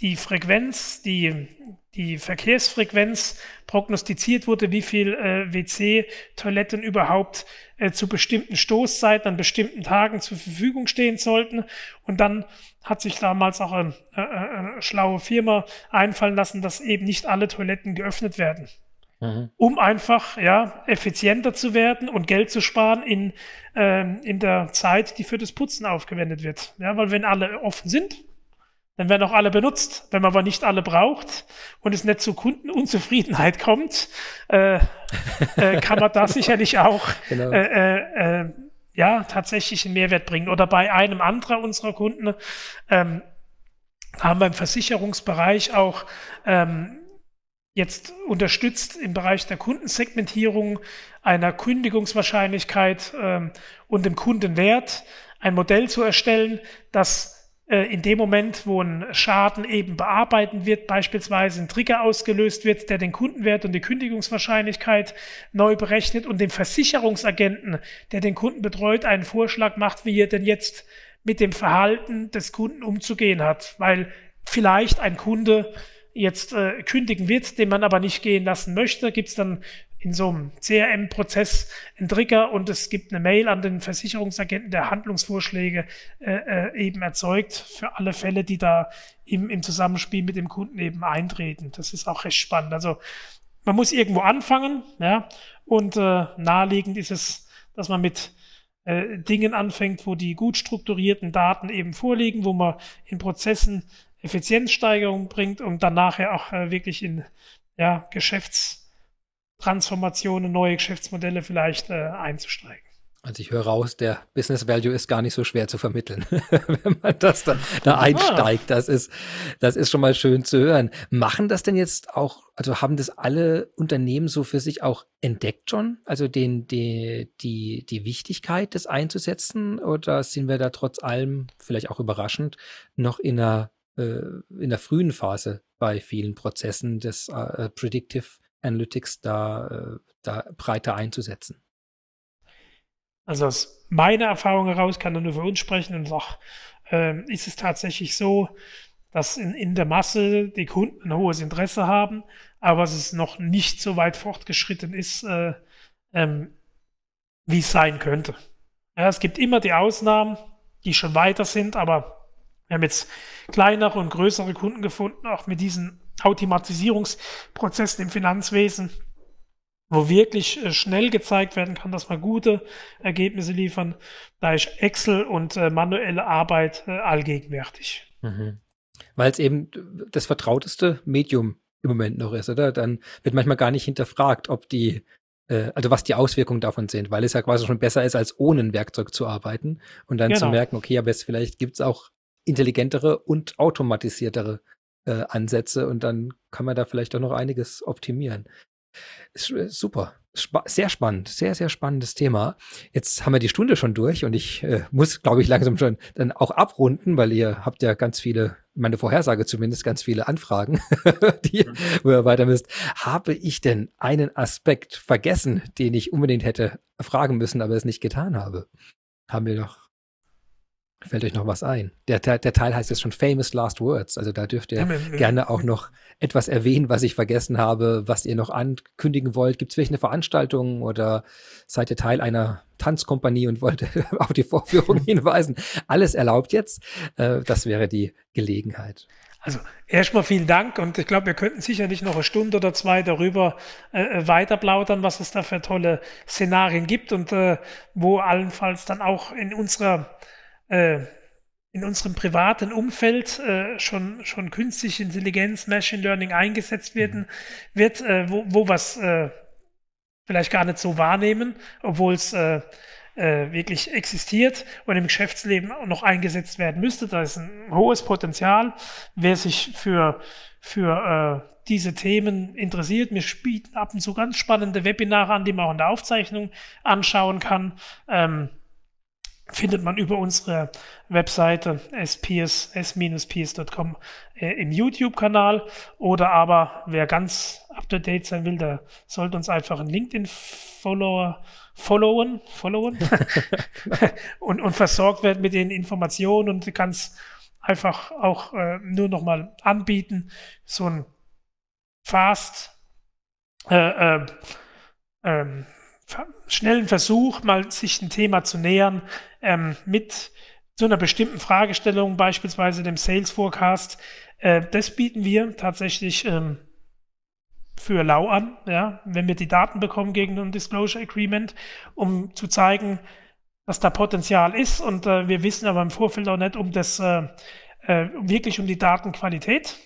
die Frequenz, die, die Verkehrsfrequenz prognostiziert wurde, wie viel äh, WC-Toiletten überhaupt äh, zu bestimmten Stoßzeiten an bestimmten Tagen zur Verfügung stehen sollten. Und dann hat sich damals auch eine, eine, eine schlaue Firma einfallen lassen, dass eben nicht alle Toiletten geöffnet werden mhm. um einfach ja, effizienter zu werden und Geld zu sparen in, ähm, in der Zeit, die für das Putzen aufgewendet wird. Ja, weil wenn alle offen sind, dann werden auch alle benutzt. Wenn man aber nicht alle braucht und es nicht zu Kundenunzufriedenheit kommt, äh, äh, kann man da sicherlich auch genau. äh, äh, äh, ja, tatsächlich einen Mehrwert bringen. Oder bei einem anderen unserer Kunden ähm, haben wir im Versicherungsbereich auch ähm, jetzt unterstützt im Bereich der Kundensegmentierung, einer Kündigungswahrscheinlichkeit ähm, und dem Kundenwert ein Modell zu erstellen, das äh, in dem Moment, wo ein Schaden eben bearbeiten wird, beispielsweise ein Trigger ausgelöst wird, der den Kundenwert und die Kündigungswahrscheinlichkeit neu berechnet und dem Versicherungsagenten, der den Kunden betreut, einen Vorschlag macht, wie er denn jetzt mit dem Verhalten des Kunden umzugehen hat, weil vielleicht ein Kunde jetzt äh, kündigen wird, den man aber nicht gehen lassen möchte, gibt es dann in so einem CRM-Prozess einen Trigger und es gibt eine Mail an den Versicherungsagenten, der Handlungsvorschläge äh, äh, eben erzeugt für alle Fälle, die da im, im Zusammenspiel mit dem Kunden eben eintreten. Das ist auch recht spannend. Also man muss irgendwo anfangen, ja, und äh, naheliegend ist es, dass man mit äh, Dingen anfängt, wo die gut strukturierten Daten eben vorliegen, wo man in Prozessen Effizienzsteigerung bringt und dann nachher auch äh, wirklich in ja, Geschäftstransformationen, neue Geschäftsmodelle vielleicht äh, einzusteigen. Also ich höre raus, der Business Value ist gar nicht so schwer zu vermitteln, wenn man das da, da einsteigt. Das ist, das ist schon mal schön zu hören. Machen das denn jetzt auch, also haben das alle Unternehmen so für sich auch entdeckt schon? Also den, die, die, die Wichtigkeit des einzusetzen? Oder sind wir da trotz allem, vielleicht auch überraschend, noch in einer in der frühen Phase bei vielen Prozessen des äh, Predictive Analytics da, äh, da breiter einzusetzen. Also aus meiner Erfahrung heraus kann er nur für uns sprechen und auch äh, ist es tatsächlich so, dass in, in der Masse die Kunden ein hohes Interesse haben, aber es noch nicht so weit fortgeschritten ist, äh, ähm, wie es sein könnte. Ja, es gibt immer die Ausnahmen, die schon weiter sind, aber wir haben jetzt kleinere und größere Kunden gefunden, auch mit diesen Automatisierungsprozessen im Finanzwesen, wo wirklich äh, schnell gezeigt werden kann, dass man gute Ergebnisse liefern. Da ist Excel und äh, manuelle Arbeit äh, allgegenwärtig. Mhm. Weil es eben das vertrauteste Medium im Moment noch ist, oder? Dann wird manchmal gar nicht hinterfragt, ob die äh, also was die Auswirkungen davon sind, weil es ja quasi schon besser ist, als ohne ein Werkzeug zu arbeiten und dann genau. zu merken, okay, aber es vielleicht gibt es auch intelligentere und automatisiertere äh, Ansätze und dann kann man da vielleicht auch noch einiges optimieren. Ist, ist äh, super. Spa sehr spannend, sehr, sehr spannendes Thema. Jetzt haben wir die Stunde schon durch und ich äh, muss, glaube ich, langsam schon dann auch abrunden, weil ihr habt ja ganz viele, meine Vorhersage zumindest, ganz viele Anfragen, die, mhm. wo ihr weiter müsst. Habe ich denn einen Aspekt vergessen, den ich unbedingt hätte fragen müssen, aber es nicht getan habe? Haben wir noch Fällt euch noch was ein? Der, der, der Teil heißt jetzt schon Famous Last Words. Also da dürft ihr gerne auch noch etwas erwähnen, was ich vergessen habe, was ihr noch ankündigen wollt. Gibt es vielleicht eine Veranstaltung oder seid ihr Teil einer Tanzkompanie und wollt auf die Vorführung hinweisen? Alles erlaubt jetzt. Äh, das wäre die Gelegenheit. Also erstmal vielen Dank und ich glaube, wir könnten sicherlich noch eine Stunde oder zwei darüber äh, äh, weiter plaudern, was es da für tolle Szenarien gibt und äh, wo allenfalls dann auch in unserer äh, in unserem privaten Umfeld äh, schon, schon künstliche Intelligenz, Machine Learning eingesetzt werden, mhm. wird, äh, wo, wo was äh, vielleicht gar nicht so wahrnehmen, obwohl es äh, äh, wirklich existiert und im Geschäftsleben noch eingesetzt werden müsste. Da ist ein hohes Potenzial. Wer sich für, für äh, diese Themen interessiert, wir bieten ab und zu ganz spannende Webinare an, die man auch in der Aufzeichnung anschauen kann. Ähm, findet man über unsere Webseite s-ps.com äh, im YouTube-Kanal. Oder aber wer ganz up-to-date sein will, der sollte uns einfach einen LinkedIn-Follower followen, followen und, und versorgt werden mit den Informationen und es einfach auch äh, nur nochmal anbieten, so ein Fast äh, äh, ähm, schnellen Versuch, mal sich ein Thema zu nähern, ähm, mit so einer bestimmten Fragestellung, beispielsweise dem Sales Forecast. Äh, das bieten wir tatsächlich ähm, für lau an, ja, wenn wir die Daten bekommen gegen ein Disclosure Agreement, um zu zeigen, dass da Potenzial ist. Und äh, wir wissen aber im Vorfeld auch nicht um das äh, äh wirklich um die Datenqualität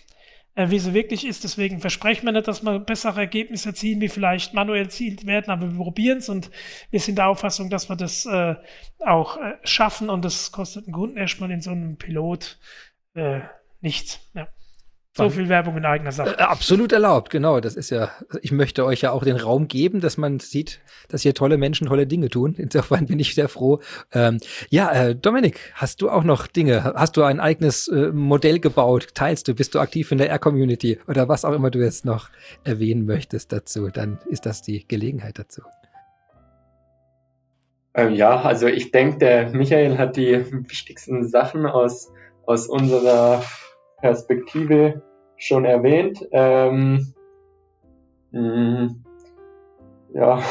äh, wie sie wirklich ist. Deswegen versprechen wir nicht, dass wir bessere Ergebnisse erzielen, wie vielleicht manuell erzielt werden, aber wir probieren es und wir sind der Auffassung, dass wir das äh, auch äh, schaffen und das kostet einen Kunden erstmal in so einem Pilot äh, nichts. Ja. So viel Werbung in eigener Sache. Äh, absolut erlaubt, genau. Das ist ja, ich möchte euch ja auch den Raum geben, dass man sieht, dass hier tolle Menschen tolle Dinge tun. Insofern bin ich sehr froh. Ähm, ja, äh, Dominik, hast du auch noch Dinge? Hast du ein eigenes äh, Modell gebaut? Teilst du? Bist du aktiv in der R-Community oder was auch immer du jetzt noch erwähnen möchtest dazu? Dann ist das die Gelegenheit dazu. Ähm, ja, also ich denke, der Michael hat die wichtigsten Sachen aus, aus unserer Perspektive schon erwähnt. Ähm, mh, ja,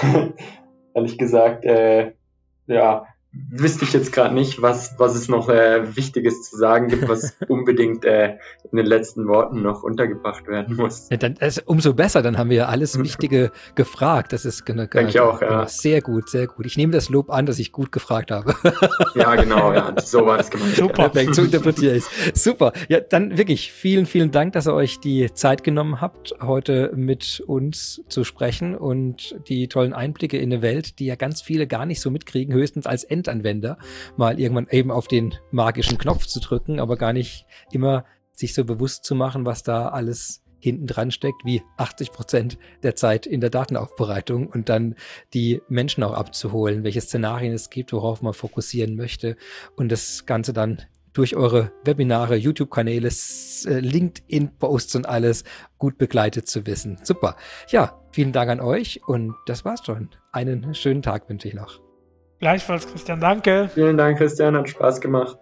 ehrlich gesagt, äh, ja, wüsste ich jetzt gerade nicht, was, was es noch äh, Wichtiges zu sagen gibt, was unbedingt äh, in den letzten Worten noch untergebracht werden muss. Ja, dann, also, umso besser, dann haben wir ja alles Wichtige gefragt. Das ist genau, Denke ich auch, ja. sehr gut, sehr gut. Ich nehme das Lob an, dass ich gut gefragt habe. ja, genau, ja, so war es gemeint. Super. Perfekt, so interpretiere ich. Super. Ja, dann wirklich vielen, vielen Dank, dass ihr euch die Zeit genommen habt, heute mit uns zu sprechen und die tollen Einblicke in eine Welt, die ja ganz viele gar nicht so mitkriegen, höchstens als End Endanwender mal irgendwann eben auf den magischen Knopf zu drücken, aber gar nicht immer sich so bewusst zu machen, was da alles hinten dran steckt, wie 80 Prozent der Zeit in der Datenaufbereitung und dann die Menschen auch abzuholen, welche Szenarien es gibt, worauf man fokussieren möchte und das Ganze dann durch eure Webinare, YouTube-Kanäle, äh, LinkedIn-Posts und alles gut begleitet zu wissen. Super. Ja, vielen Dank an euch und das war's schon. Einen schönen Tag wünsche ich noch. Gleichfalls, Christian, danke. Vielen Dank, Christian, hat Spaß gemacht.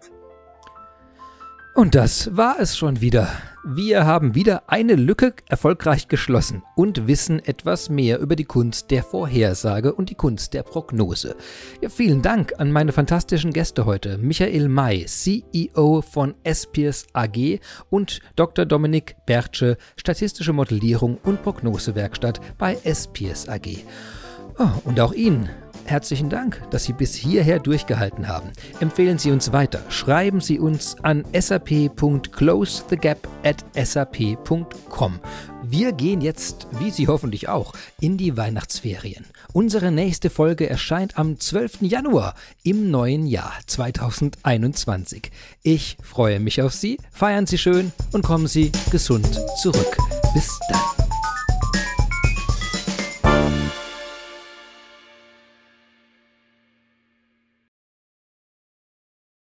Und das war es schon wieder. Wir haben wieder eine Lücke erfolgreich geschlossen und wissen etwas mehr über die Kunst der Vorhersage und die Kunst der Prognose. Ja, vielen Dank an meine fantastischen Gäste heute, Michael May, CEO von Espiers AG und Dr. Dominik Bertsche, statistische Modellierung und Prognosewerkstatt bei Espiers AG. Oh, und auch Ihnen herzlichen Dank, dass Sie bis hierher durchgehalten haben. Empfehlen Sie uns weiter. Schreiben Sie uns an sap.closethegap at sap.com. Wir gehen jetzt, wie Sie hoffentlich auch, in die Weihnachtsferien. Unsere nächste Folge erscheint am 12. Januar im neuen Jahr 2021. Ich freue mich auf Sie, feiern Sie schön und kommen Sie gesund zurück. Bis dann.